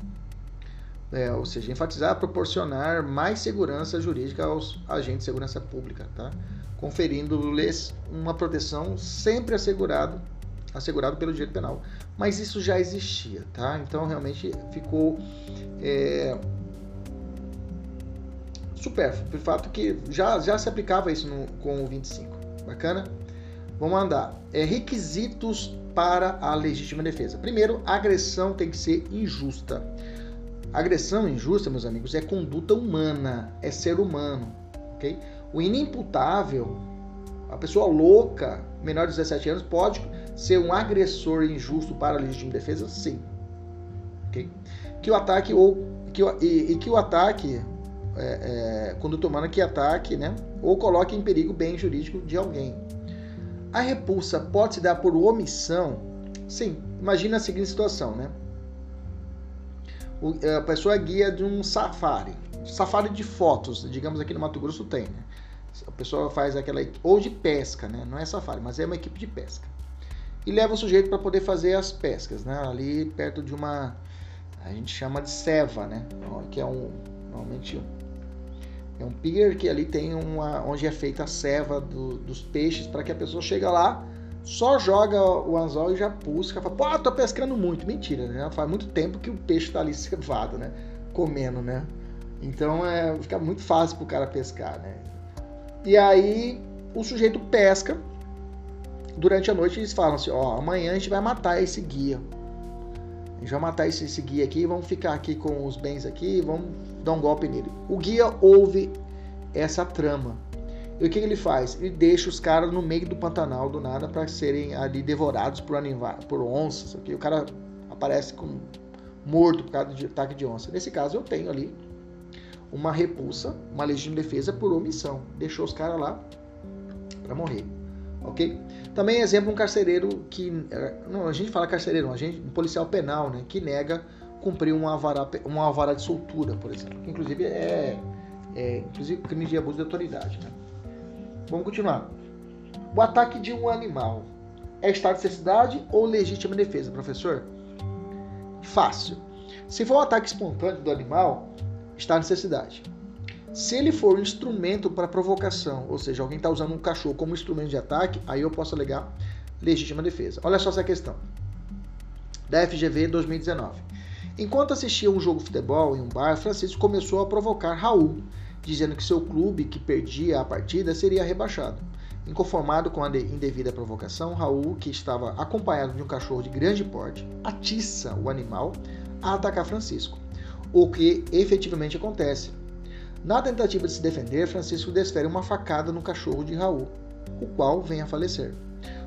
Speaker 1: é, ou seja, enfatizar, proporcionar mais segurança jurídica aos agentes de segurança pública, tá? Conferindo-lhes uma proteção sempre assegurado, assegurado pelo direito penal. Mas isso já existia, tá? Então realmente ficou é, supérfluo, por fato que já, já se aplicava isso no, com o 25. Bacana? Vamos andar. É, requisitos para a legítima defesa. Primeiro, a agressão tem que ser injusta. Agressão injusta, meus amigos, é conduta humana, é ser humano, ok? O inimputável, a pessoa louca, menor de 17 anos, pode ser um agressor injusto para a legítima defesa? Sim. ok? Que o ataque ou que o, e, e que o ataque é, é, conduta humana que ataque, né, ou coloque em perigo o bem jurídico de alguém. A repulsa pode se dar por omissão? Sim. Imagina a seguinte situação, né? É, a pessoa é guia de um safari, safari de fotos, digamos aqui no Mato Grosso tem, né? A pessoa faz aquela ou de pesca, né? Não é safari, mas é uma equipe de pesca. E leva o sujeito para poder fazer as pescas, né? Ali perto de uma a gente chama de ceva, né? Que é um normalmente é um pier que ali tem uma onde é feita a ceva do, dos peixes para que a pessoa chega lá só joga o anzol e já busca, fala, pô, tô pescando muito. Mentira, né? Faz muito tempo que o peixe está ali cevado, né? Comendo, né? Então é, fica muito fácil pro cara pescar, né? E aí o sujeito pesca. Durante a noite eles falam assim, ó, amanhã a gente vai matar esse guia. A gente vai matar esse, esse guia aqui, vamos ficar aqui com os bens aqui, vamos dar um golpe nele. O guia ouve essa trama e o que, ele faz? Ele deixa os caras no meio do Pantanal do nada para serem ali devorados por, animais, por onças. Okay? O cara aparece com morto por causa de ataque de onça. Nesse caso, eu tenho ali uma repulsa, uma legítima defesa por omissão. Deixou os caras lá para morrer. Ok? Também exemplo um carcereiro que. Não, a gente fala carcereiro, a gente, um policial penal, né? Que nega cumprir uma alvará, uma alvará de soltura, por exemplo. Que inclusive é, é inclusive crime de abuso de autoridade. Né? Vamos continuar. O ataque de um animal é estado de necessidade ou legítima defesa, professor? Fácil. Se for um ataque espontâneo do animal, está necessidade. Se ele for um instrumento para provocação, ou seja, alguém está usando um cachorro como instrumento de ataque, aí eu posso alegar legítima defesa. Olha só essa questão. Da FGV 2019. Enquanto assistia um jogo de futebol em um bar, Francisco começou a provocar Raul, dizendo que seu clube, que perdia a partida, seria rebaixado. Inconformado com a indevida provocação, Raul, que estava acompanhado de um cachorro de grande porte, atiça o animal a atacar Francisco, o que efetivamente acontece. Na tentativa de se defender, Francisco desfere uma facada no cachorro de Raul, o qual vem a falecer.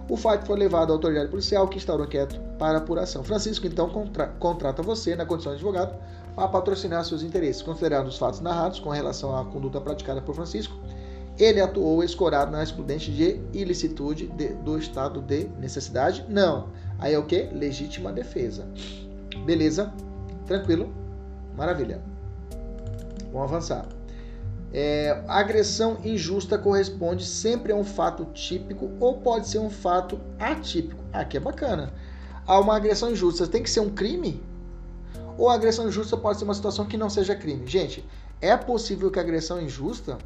Speaker 1: O fato foi levado à autoridade policial, que instaurou inquérito para apuração. Francisco então contra contrata você, na condição de advogado, a patrocinar seus interesses. Considerando os fatos narrados com relação à conduta praticada por Francisco, ele atuou escorado na excludente de ilicitude de, do estado de necessidade? Não. Aí é o que? Legítima defesa. Beleza? Tranquilo? Maravilha. Vamos avançar. É, agressão injusta corresponde sempre a um fato típico ou pode ser um fato atípico. Aqui ah, é bacana. A uma agressão injusta tem que ser um crime? ou a agressão injusta pode ser uma situação que não seja crime. Gente, é possível que a agressão injusta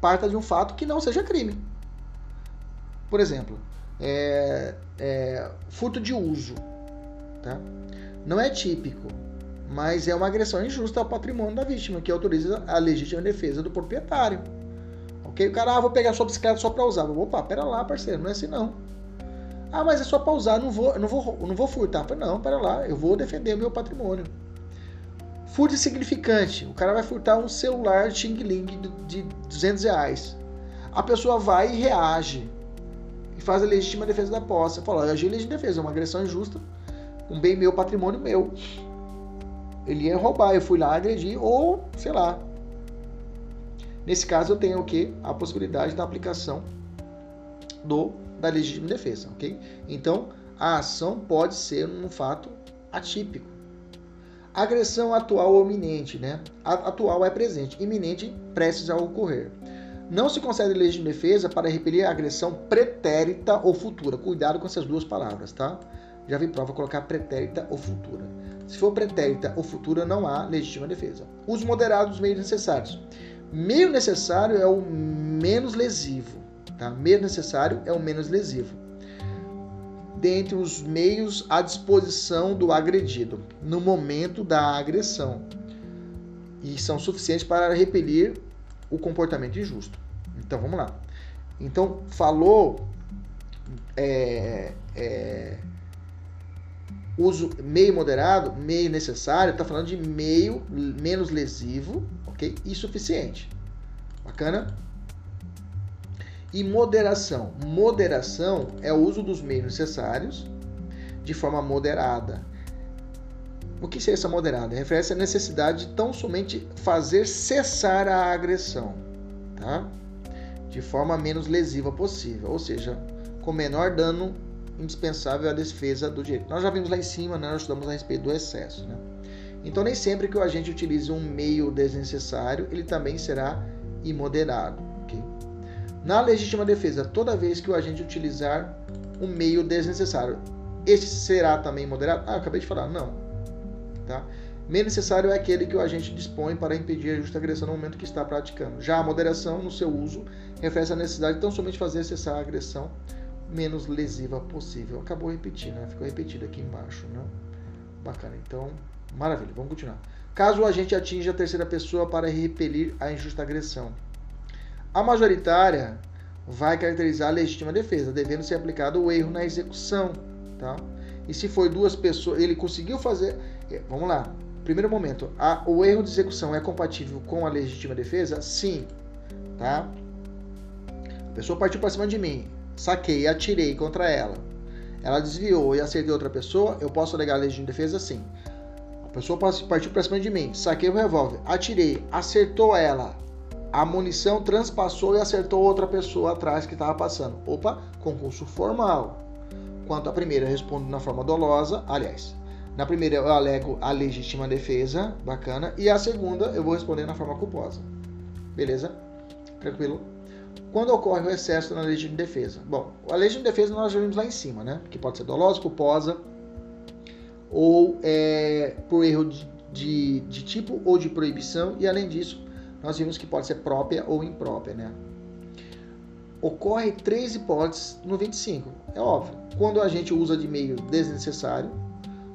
Speaker 1: parta de um fato que não seja crime. Por exemplo, é, é, furto de uso. Tá? Não é típico, mas é uma agressão injusta ao patrimônio da vítima, que autoriza a legítima defesa do proprietário. Ok? O cara, ah, vou pegar sua bicicleta só para usar. Opa, pera lá, parceiro, não é assim não. Ah, mas é só pausar, não vou, não vou, não vou furtar. Falei, não, pera lá, eu vou defender o meu patrimônio. Furto insignificante. O cara vai furtar um celular Xing Ling de 200 reais. A pessoa vai e reage. E faz a legítima defesa da posse. Fala, eu agi legítima defesa, é uma agressão injusta. Um bem meu, patrimônio meu. Ele ia roubar, eu fui lá agredir, ou, sei lá. Nesse caso, eu tenho o quê? A possibilidade da aplicação do da legítima defesa, ok? Então, a ação pode ser um fato atípico. Agressão atual ou iminente, né? Atual é presente, iminente prestes a ocorrer. Não se concede legítima defesa para repelir a agressão pretérita ou futura. Cuidado com essas duas palavras, tá? Já vi prova colocar pretérita ou futura. Se for pretérita ou futura, não há legítima defesa. Os moderados meios necessários. Meio necessário é o menos lesivo. Tá? Meio necessário é o menos lesivo. Dentre os meios à disposição do agredido no momento da agressão. e são suficientes para repelir o comportamento injusto. Então vamos lá. Então falou é, é, uso meio moderado, meio necessário, está falando de meio menos lesivo, ok? E suficiente. Bacana? E moderação. Moderação é o uso dos meios necessários de forma moderada. O que seria essa moderada? Refere-se à necessidade de tão somente fazer cessar a agressão, tá? De forma menos lesiva possível, ou seja, com menor dano indispensável à defesa do direito. Nós já vimos lá em cima, né, nós estudamos a respeito do excesso. Né? Então, nem sempre que o agente utilize um meio desnecessário, ele também será imoderado. Okay? Na legítima defesa, toda vez que o agente utilizar um meio desnecessário, este será também moderado? Ah, acabei de falar, não. Tá? Meio necessário é aquele que o agente dispõe para impedir a justa agressão no momento que está praticando. Já a moderação, no seu uso, refere-se à necessidade de tão somente fazer cessar a agressão menos lesiva possível. Acabou repetindo, né? Ficou repetido aqui embaixo, né? Bacana. Então, maravilha. Vamos continuar. Caso o agente atinja a terceira pessoa para repelir a injusta agressão. A majoritária vai caracterizar a legítima defesa, devendo ser aplicado o erro na execução, tá? E se foi duas pessoas, ele conseguiu fazer, é, vamos lá. Primeiro momento, a, o erro de execução é compatível com a legítima defesa? Sim, tá? A pessoa partiu para cima de mim, saquei e atirei contra ela, ela desviou e acertei outra pessoa, eu posso alegar a legítima defesa? Sim. A pessoa partiu para cima de mim, saquei o revólver, atirei, acertou ela, a munição transpassou e acertou outra pessoa atrás que estava passando. Opa, concurso formal. Quanto à primeira, respondo na forma dolosa, aliás. Na primeira eu alego a legítima defesa, bacana, e a segunda eu vou responder na forma culposa. Beleza? Tranquilo? Quando ocorre o excesso na legítima defesa? Bom, a legítima defesa nós já vimos lá em cima, né? Que pode ser dolosa, culposa, ou é, por erro de, de, de, tipo ou de proibição, e além disso, nós vimos que pode ser própria ou imprópria, né? Ocorre três hipóteses no 25, é óbvio. Quando a gente usa de meio desnecessário,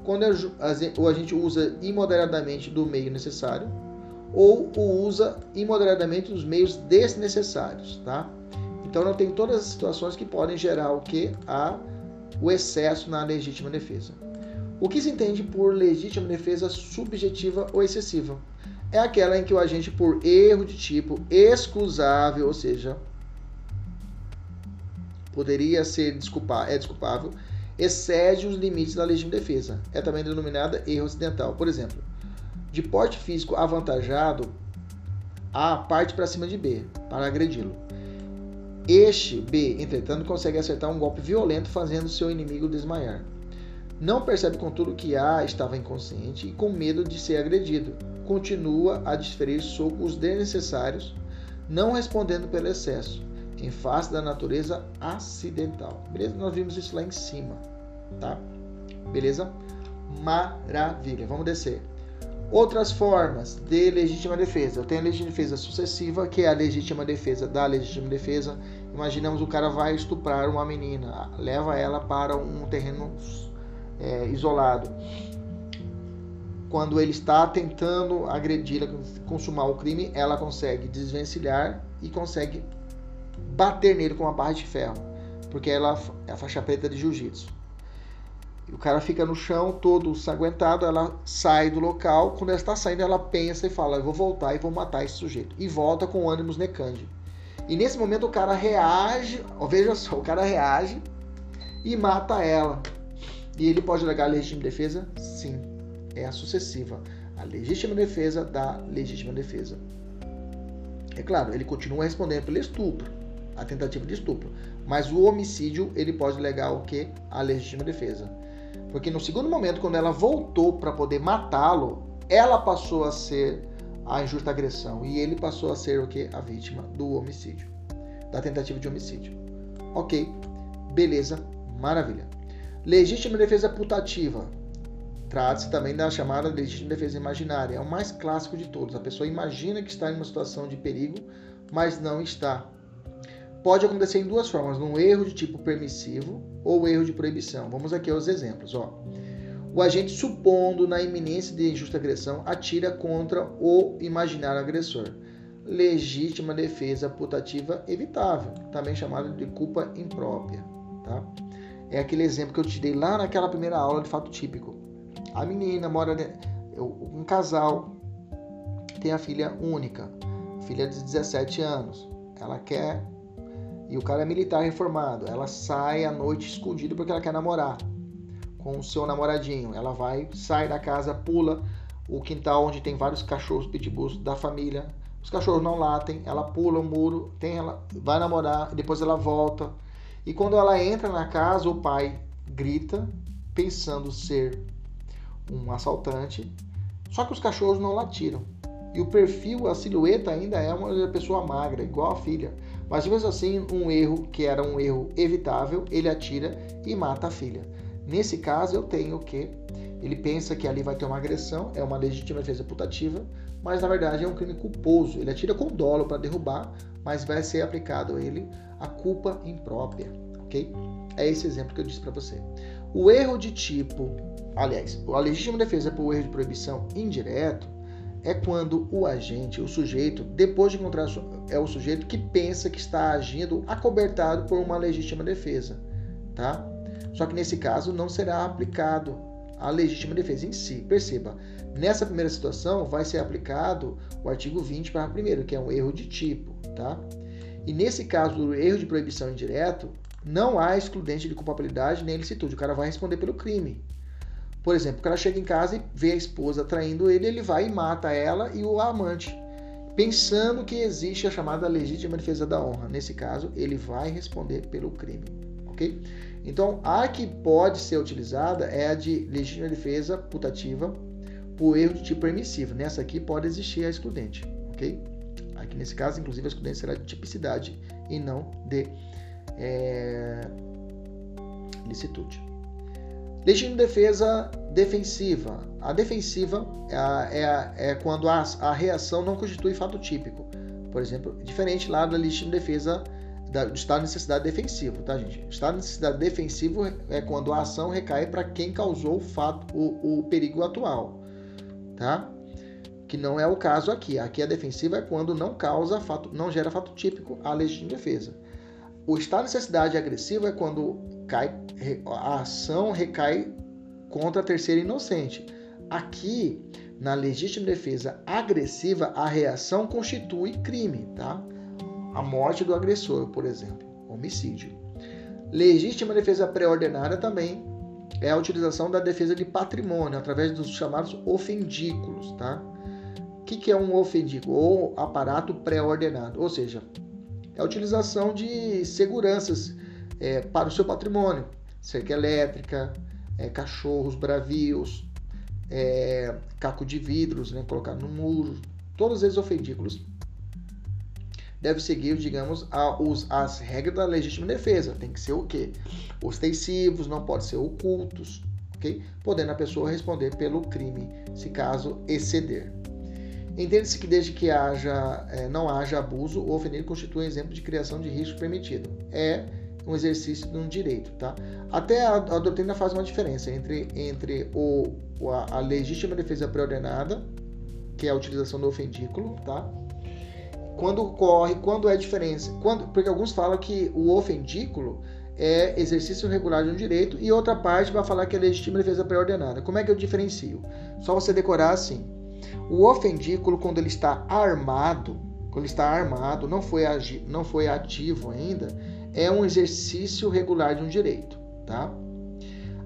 Speaker 1: quando a gente usa imoderadamente do meio necessário, ou o usa imoderadamente dos meios desnecessários, tá? Então não tem todas as situações que podem gerar o que a o excesso na legítima defesa. O que se entende por legítima defesa subjetiva ou excessiva? É aquela em que o agente por erro de tipo excusável, ou seja, poderia ser desculpar, é desculpável, excede os limites da legítima defesa. É também denominada erro acidental. Por exemplo, de porte físico avantajado, A parte para cima de B para agredi-lo. Este B, entretanto, consegue acertar um golpe violento fazendo seu inimigo desmaiar. Não percebe, contudo, que A estava inconsciente e com medo de ser agredido. Continua a desferir socos desnecessários, não respondendo pelo excesso, em face da natureza acidental. Beleza? Nós vimos isso lá em cima, tá? Beleza? Maravilha. Vamos descer. Outras formas de legítima defesa. Eu tenho a legítima defesa sucessiva, que é a legítima defesa da legítima defesa. Imaginamos o cara vai estuprar uma menina, leva ela para um terreno é, isolado. Quando ele está tentando agredi-la, consumar o crime, ela consegue desvencilhar e consegue bater nele com uma barra de ferro, porque ela é a faixa preta de jiu-jitsu. O cara fica no chão, todo sanguentado, ela sai do local. Quando ela está saindo, ela pensa e fala: Eu vou voltar e vou matar esse sujeito. E volta com ânimos necande. E nesse momento o cara reage, veja só, o cara reage e mata ela. E ele pode alegar legítima defesa? Sim, é a sucessiva. A legítima defesa da legítima defesa. É claro, ele continua respondendo pelo estupro, a tentativa de estupro. Mas o homicídio, ele pode alegar o que? A legítima defesa. Porque no segundo momento, quando ela voltou para poder matá-lo, ela passou a ser a injusta agressão e ele passou a ser o que? A vítima do homicídio, da tentativa de homicídio. Ok, beleza, maravilha. Legítima defesa putativa. Trata-se também da chamada legítima defesa imaginária. É o mais clássico de todos. A pessoa imagina que está em uma situação de perigo, mas não está pode acontecer em duas formas, num erro de tipo permissivo ou erro de proibição. Vamos aqui aos exemplos. Ó. o agente, supondo na iminência de injusta agressão, atira contra o imaginário agressor. Legítima defesa putativa evitável, também chamada de culpa imprópria. Tá? É aquele exemplo que eu te dei lá naquela primeira aula de fato típico. A menina mora, um casal tem a filha única, filha de 17 anos. Ela quer e o cara é militar reformado. Ela sai à noite escondido porque ela quer namorar com o seu namoradinho. Ela vai, sai da casa, pula o quintal onde tem vários cachorros pitbulls da família. Os cachorros não latem, ela pula o muro, tem ela vai namorar, depois ela volta. E quando ela entra na casa, o pai grita, pensando ser um assaltante. Só que os cachorros não latiram. E o perfil, a silhueta ainda é uma pessoa magra, igual a filha. Mas mesmo assim, um erro que era um erro evitável, ele atira e mata a filha. Nesse caso, eu tenho que ele pensa que ali vai ter uma agressão, é uma legítima defesa putativa, mas na verdade é um crime culposo. Ele atira com dolo para derrubar, mas vai ser aplicado a ele a culpa imprópria, ok? É esse exemplo que eu disse para você. O erro de tipo, aliás, a legítima defesa por erro de proibição indireto é quando o agente, o sujeito, depois de encontrar é o sujeito que pensa que está agindo acobertado por uma legítima defesa, tá? Só que nesse caso não será aplicado a legítima defesa em si. Perceba, nessa primeira situação vai ser aplicado o artigo 20 para primeiro, que é um erro de tipo, tá? E nesse caso do erro de proibição indireto, não há excludente de culpabilidade nem licitude. O cara vai responder pelo crime. Por exemplo, o cara chega em casa e vê a esposa traindo ele, ele vai e mata ela e o amante, pensando que existe a chamada legítima defesa da honra. Nesse caso, ele vai responder pelo crime, ok? Então, a que pode ser utilizada é a de legítima defesa putativa por erro de tipo permissivo. Nessa aqui pode existir a excludente, ok? Aqui nesse caso, inclusive, a excludente será de tipicidade e não de é, licitude. Legítima defesa defensiva. A defensiva é, é, é quando a, a, reação não constitui fato típico. Por exemplo, diferente lá da legítima defesa da, do estado de necessidade defensivo, tá, gente? Estado de necessidade defensivo é quando a ação recai para quem causou o fato, o, o perigo atual, tá? Que não é o caso aqui. Aqui a defensiva é quando não causa fato, não gera fato típico a legítima defesa. O estado de necessidade agressiva é quando cai, a ação recai contra a terceira inocente. Aqui, na legítima defesa agressiva, a reação constitui crime, tá? A morte do agressor, por exemplo, homicídio. Legítima defesa pré-ordenada também é a utilização da defesa de patrimônio através dos chamados ofendículos, tá? O que, que é um ofendículo? Ou aparato pré-ordenado, ou seja, é a utilização de seguranças é, para o seu patrimônio, cerca elétrica, é, cachorros bravios, é, caco de vidros, né, colocar no muro, todos esses ofendículos deve seguir, digamos, a, os, as regras da legítima defesa. Tem que ser o quê? Ostensivos, não pode ser ocultos, ok? Podendo a pessoa responder pelo crime, se caso exceder. Entende-se que desde que haja, é, não haja abuso, o ofendido constitui um exemplo de criação de risco permitido. É um exercício de um direito, tá? Até a, a doutrina faz uma diferença entre, entre o, a, a legítima defesa pré-ordenada, que é a utilização do ofendículo, tá? Quando ocorre, quando é diferença? Quando, porque alguns falam que o ofendículo é exercício regular de um direito e outra parte vai falar que é legítima defesa pré-ordenada. Como é que eu diferencio? Só você decorar assim. O ofendículo, quando ele está armado, quando ele está armado, não foi, agi, não foi ativo ainda, é um exercício regular de um direito, tá?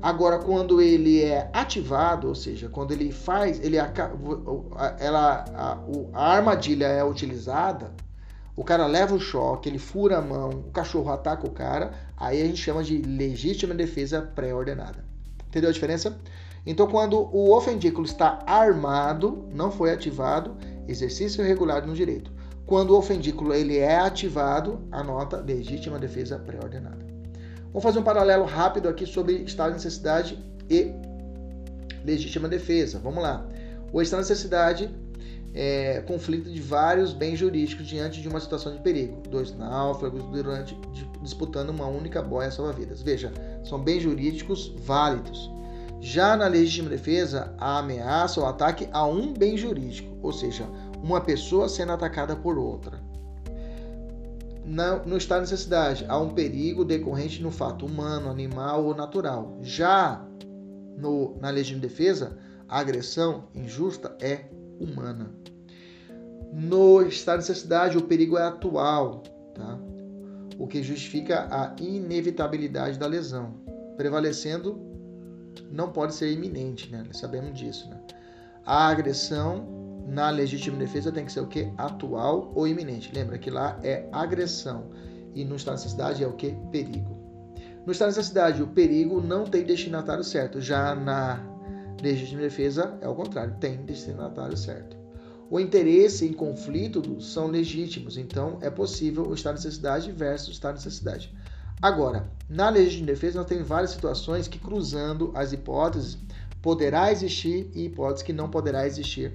Speaker 1: Agora, quando ele é ativado, ou seja, quando ele faz, ele ela, a, a armadilha é utilizada, o cara leva o choque, ele fura a mão, o cachorro ataca o cara, aí a gente chama de legítima defesa pré-ordenada. Entendeu a diferença? Então, quando o ofendículo está armado, não foi ativado, exercício regular no direito. Quando o ofendículo ele é ativado, anota legítima defesa pré-ordenada. Vamos fazer um paralelo rápido aqui sobre estado de necessidade e legítima defesa. Vamos lá. O estado de necessidade é conflito de vários bens jurídicos diante de uma situação de perigo. Dois náufragos durante disputando uma única boia salva-vidas. Veja, são bens jurídicos válidos. Já na legítima defesa, a ameaça ou ataque a um bem jurídico, ou seja, uma pessoa sendo atacada por outra. No estado de necessidade, há um perigo decorrente no fato humano, animal ou natural. Já no, na legítima defesa, a agressão injusta é humana. No de necessidade, o perigo é atual, tá? o que justifica a inevitabilidade da lesão. Prevalecendo, não pode ser iminente, né? sabemos disso. Né? A agressão na legítima defesa tem que ser o que? Atual ou iminente. Lembra que lá é agressão e no estado de necessidade é o que? Perigo. No estado de necessidade, o perigo não tem destinatário certo. Já na legítima defesa é o contrário, tem destinatário certo. O interesse em conflito são legítimos, então é possível o estado de necessidade versus o estado de necessidade. Agora, na legítima defesa, nós temos várias situações que, cruzando as hipóteses, poderá existir e hipóteses que não poderá existir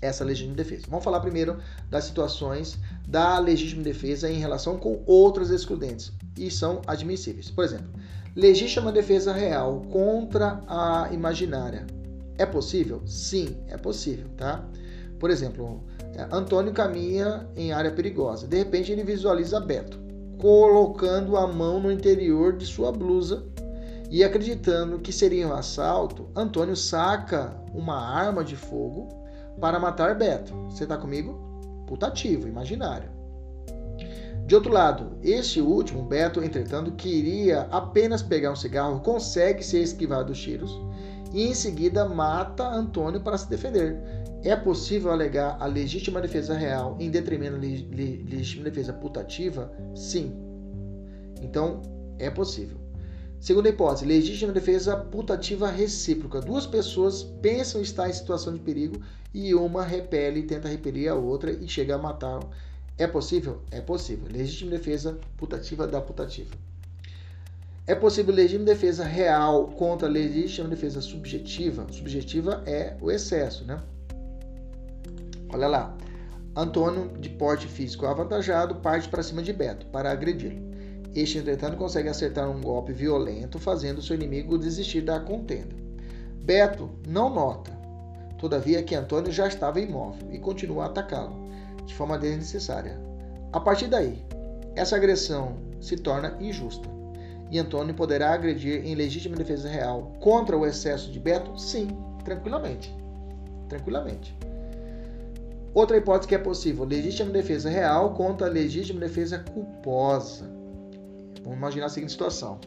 Speaker 1: essa legítima defesa. Vamos falar primeiro das situações da legítima defesa em relação com outras excludentes e são admissíveis. Por exemplo, legítima defesa real contra a imaginária. É possível? Sim, é possível, tá? Por exemplo, é, Antônio caminha em área perigosa. De repente ele visualiza Beto colocando a mão no interior de sua blusa e acreditando que seria um assalto, Antônio saca uma arma de fogo para matar Beto. Você está comigo? Putativo, imaginário. De outro lado, este último, Beto, entretanto, queria apenas pegar um cigarro, consegue se esquivar dos tiros e em seguida mata Antônio para se defender. É possível alegar a legítima defesa real em detrimento da legítima defesa putativa? Sim. Então, é possível. Segunda hipótese, legítima defesa putativa recíproca. Duas pessoas pensam estar em situação de perigo e uma repele, tenta repelir a outra e chega a matar. É possível? É possível. Legítima defesa putativa da putativa. É possível legítima defesa real contra legítima defesa subjetiva. Subjetiva é o excesso, né? Olha lá. Antônio, de porte físico avantajado, parte para cima de Beto para agredi-lo. Este, entretanto, consegue acertar um golpe violento, fazendo seu inimigo desistir da contenda. Beto não nota, todavia, que Antônio já estava imóvel e continua a atacá-lo, de forma desnecessária. A partir daí, essa agressão se torna injusta. E Antônio poderá agredir em legítima defesa real contra o excesso de Beto? Sim, tranquilamente. Tranquilamente. Outra hipótese que é possível: legítima defesa real contra legítima defesa culposa. Vamos imaginar a seguinte situação: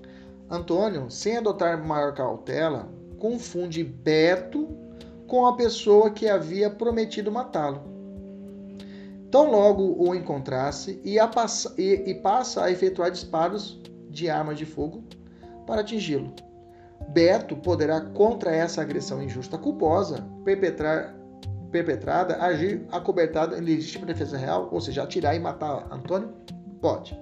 Speaker 1: Antônio, sem adotar maior cautela, confunde Beto com a pessoa que havia prometido matá-lo. Tão logo o encontrasse e, passa, e, e passa a efetuar disparos de arma de fogo para atingi-lo. Beto poderá, contra essa agressão injusta culposa, perpetrar, perpetrada, agir acobertado em legítima defesa real, ou seja, atirar e matar Antônio? Pode.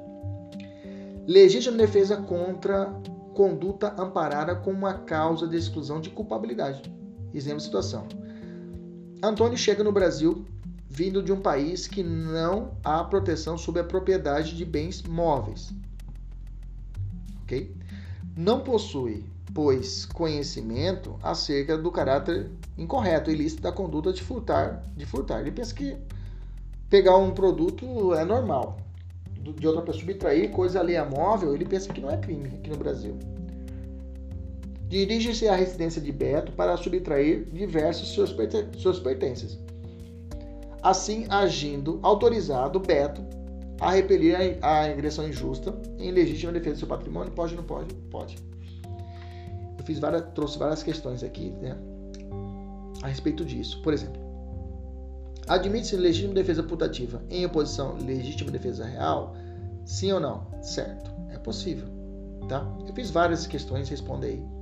Speaker 1: Legítima defesa contra conduta amparada com uma causa de exclusão de culpabilidade. Exemplo de situação. Antônio chega no Brasil vindo de um país que não há proteção sobre a propriedade de bens móveis. Ok? Não possui, pois, conhecimento acerca do caráter incorreto, ilícito da conduta de furtar. De furtar. Ele pensa que pegar um produto é normal de outra pessoa, subtrair coisa alheia móvel, ele pensa que não é crime aqui no Brasil. Dirige-se à residência de Beto para subtrair diversos seus, seus pertences. Assim, agindo autorizado, Beto a repelir a, agressão injusta em legítima defesa do seu patrimônio, pode ou não pode? Pode. Eu fiz várias, trouxe várias questões aqui né, a respeito disso. Por exemplo, Admite-se legítima defesa putativa em oposição legítima defesa real? Sim ou não? Certo. É possível. Tá? Eu fiz várias questões, responde aí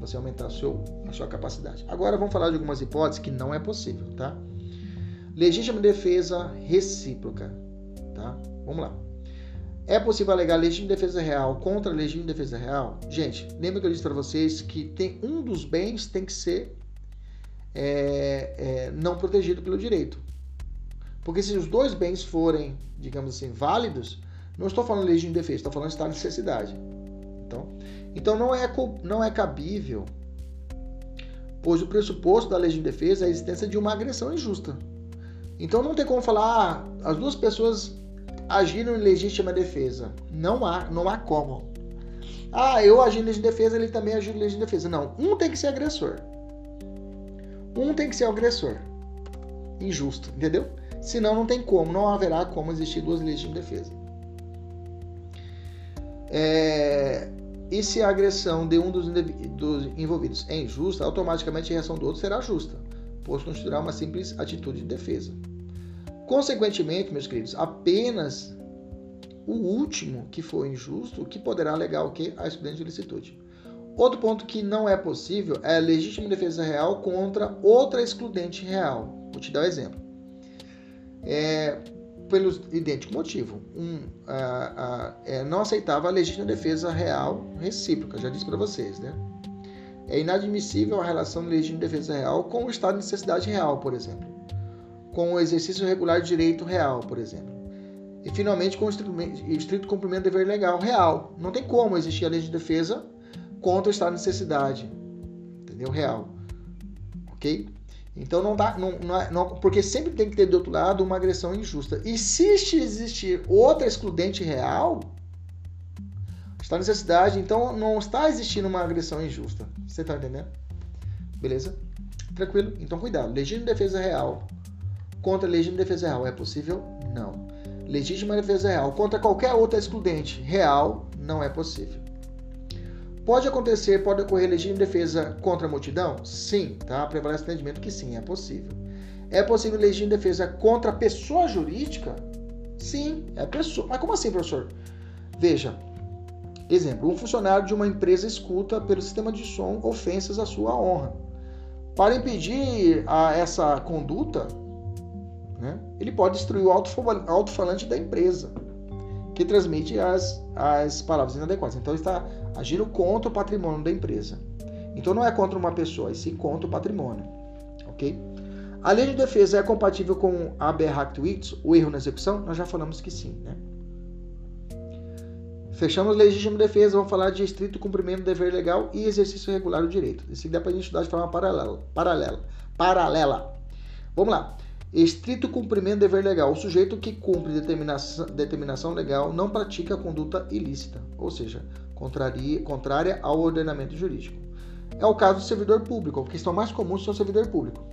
Speaker 1: você aumentar a, seu, a sua capacidade. Agora vamos falar de algumas hipóteses que não é possível, tá? Legítima defesa recíproca, tá? Vamos lá. É possível alegar legítima defesa real contra legítima defesa real? Gente, lembra que eu disse para vocês que tem um dos bens tem que ser é, é, não protegido pelo direito. Porque se os dois bens forem, digamos assim, válidos, não estou falando legítima defesa, estou falando estado de necessidade. Então, então não, é, não é cabível, pois o pressuposto da legítima defesa é a existência de uma agressão injusta. Então não tem como falar, ah, as duas pessoas agiram em legítima defesa. Não há, não há como. Ah, eu agi em defesa, ele também agiu em legítima defesa. Não, um tem que ser agressor. Um tem que ser agressor. Injusto, entendeu? Senão não tem como, não haverá como existir duas legítimas defesa. É, e se a agressão de um dos, dos, envolvidos é injusta, automaticamente a reação do outro será justa, pois constituirá uma simples atitude de defesa. Consequentemente, meus queridos, apenas o último que for injusto que poderá alegar o que? A excludente de licitude. Outro ponto que não é possível é a legítima defesa real contra outra excludente real. Vou te dar um exemplo. É, pelo idêntico motivo. Um, a, a, é, não aceitava a legítima defesa real recíproca, já disse para vocês, né? É inadmissível a relação de legítima defesa real com o estado de necessidade real, por exemplo. Com o exercício regular de direito real, por exemplo. E, finalmente, com o estrito cumprimento do dever legal real. Não tem como existir a lei de defesa contra o estado de necessidade. Entendeu? Real. Ok? Então não dá, não, não, é, não, porque sempre tem que ter do outro lado uma agressão injusta. E se existir outra excludente real, está necessidade, então não está existindo uma agressão injusta. Você está entendendo? Beleza? Tranquilo? Então cuidado. Legítima defesa real contra legítima defesa real é possível? Não. Legítima defesa real contra qualquer outra excludente real não é possível. Pode acontecer, pode ocorrer legítima defesa contra a multidão? Sim, tá? Prevalece o entendimento que sim, é possível. É possível legítima defesa contra a pessoa jurídica? Sim, é pessoa. Mas como assim, professor? Veja, exemplo, um funcionário de uma empresa escuta pelo sistema de som ofensas à sua honra. Para impedir a, essa conduta, né, ele pode destruir o alto-falante da empresa que transmite as, as palavras inadequadas. Então, está agindo contra o patrimônio da empresa. Então, não é contra uma pessoa, e sim contra o patrimônio. Ok? A lei de defesa é compatível com a Berhactwitz, o erro na execução? Nós já falamos que sim, né? Fechamos legítima defesa, vamos falar de estrito cumprimento do dever legal e exercício regular do direito. Isso dá para a gente estudar de forma paralela. Paralela. Paralela. Vamos lá. Estrito cumprimento do dever legal. O sujeito que cumpre determinação, determinação legal não pratica conduta ilícita, ou seja, contraria, contrária ao ordenamento jurídico. É o caso do servidor público. A questão mais comum é o servidor público.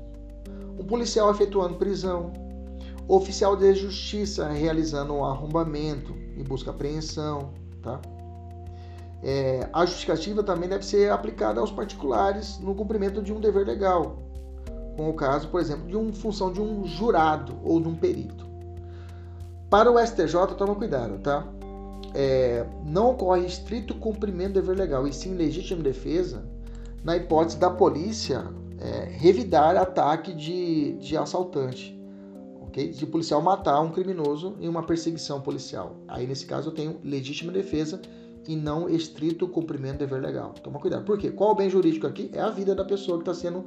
Speaker 1: Um policial efetuando prisão, oficial de justiça realizando um arrombamento e busca apreensão, tá? É, a justificativa também deve ser aplicada aos particulares no cumprimento de um dever legal, com o caso, por exemplo, de uma função de um jurado ou de um perito. Para o STJ, toma cuidado, tá? É, não ocorre estrito cumprimento do dever legal, e sim legítima defesa, na hipótese da polícia é, revidar ataque de, de assaltante, ok? De policial matar um criminoso em uma perseguição policial. Aí, nesse caso, eu tenho legítima defesa e não estrito cumprimento do dever legal. Toma cuidado. Por quê? Qual o bem jurídico aqui? É a vida da pessoa que está sendo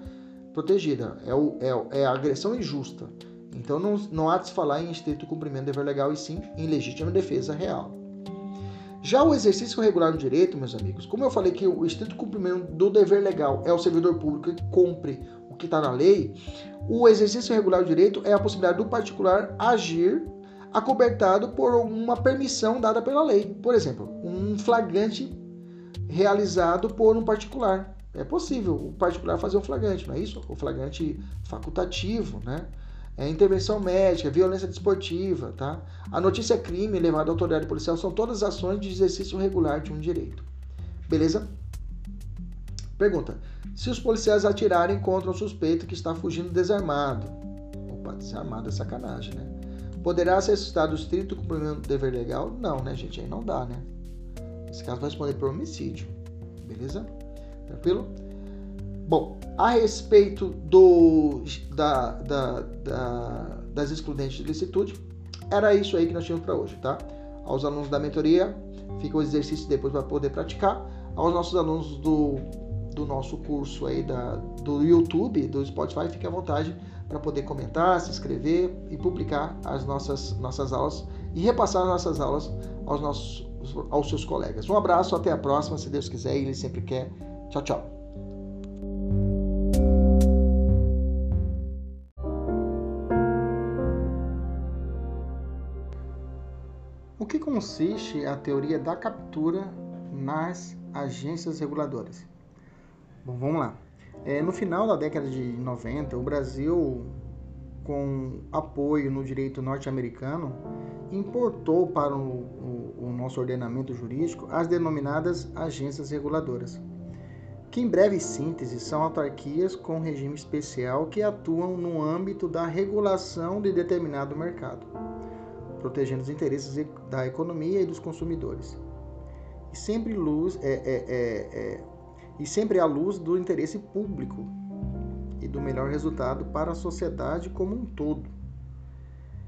Speaker 1: protegida, é, o, é, é a agressão injusta. Então não, não há de se falar em estrito cumprimento do dever legal e sim em legítima defesa real. Já o exercício regular do direito, meus amigos, como eu falei que o estrito cumprimento do dever legal é o servidor público que cumpre o que está na lei, o exercício regular do direito é a possibilidade do particular agir acobertado por uma permissão dada pela lei. Por exemplo, um flagrante realizado por um particular. É possível o particular fazer um flagrante, não é isso? O flagrante facultativo, né? É intervenção médica, violência desportiva, tá? A notícia crime levada à autoridade policial são todas ações de exercício regular de um direito. Beleza? Pergunta: se os policiais atirarem contra um suspeito que está fugindo desarmado, opa, desarmado é sacanagem, né? Poderá ser suscitado o estrito cumprimento do dever legal? Não, né, gente? Aí não dá, né? Nesse caso vai responder por homicídio. Beleza? Tranquilo? Bom, a respeito do, da, da, da, das excludentes de licitude, era isso aí que nós tínhamos para hoje, tá? Aos alunos da mentoria, fica o exercício depois para poder praticar. Aos nossos alunos do, do nosso curso aí da, do YouTube, do Spotify, fique à vontade para poder comentar, se inscrever e publicar as nossas, nossas aulas e repassar as nossas aulas aos nossos aos seus colegas. Um abraço, até a próxima, se Deus quiser e Ele sempre quer. Tchau, tchau. O que consiste a teoria da captura nas agências reguladoras? Bom, vamos lá. É, no final da década de 90, o Brasil, com apoio no direito norte-americano, importou para o, o, o nosso ordenamento jurídico as denominadas agências reguladoras, que, em breve síntese, são autarquias com regime especial que atuam no âmbito da regulação de determinado mercado, protegendo os interesses da economia e dos consumidores. E sempre luz é, é, é, é e sempre à luz do interesse público e do melhor resultado para a sociedade como um todo.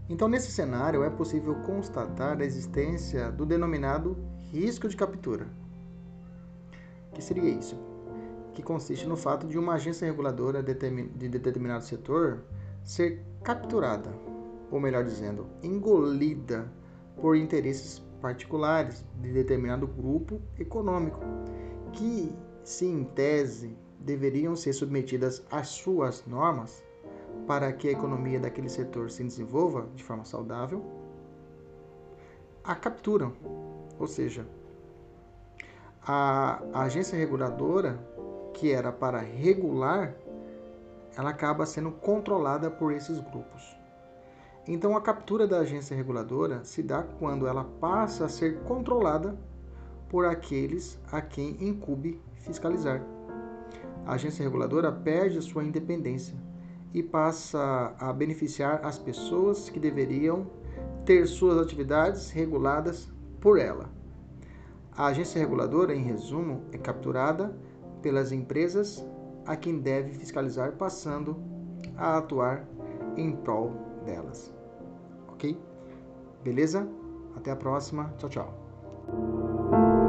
Speaker 1: Então, nesse cenário, é possível constatar a existência do denominado risco de captura. O que seria isso? Que consiste no fato de uma agência reguladora de determinado setor ser capturada, ou melhor dizendo, engolida por interesses particulares de determinado grupo econômico, que se em tese deveriam ser submetidas às suas normas para que a economia daquele setor se desenvolva de forma saudável, a capturam. Ou seja, a, agência reguladora, que era para regular, ela acaba sendo controlada por esses grupos. Então, a captura da agência reguladora se dá quando ela passa a ser controlada por aqueles a quem incube fiscalizar. A agência reguladora perde sua independência e passa a beneficiar as pessoas que deveriam ter suas atividades reguladas por ela. A agência reguladora, em resumo, é capturada pelas empresas a quem deve fiscalizar, passando a atuar em prol delas. Ok? Beleza? Até a próxima. Tchau, tchau.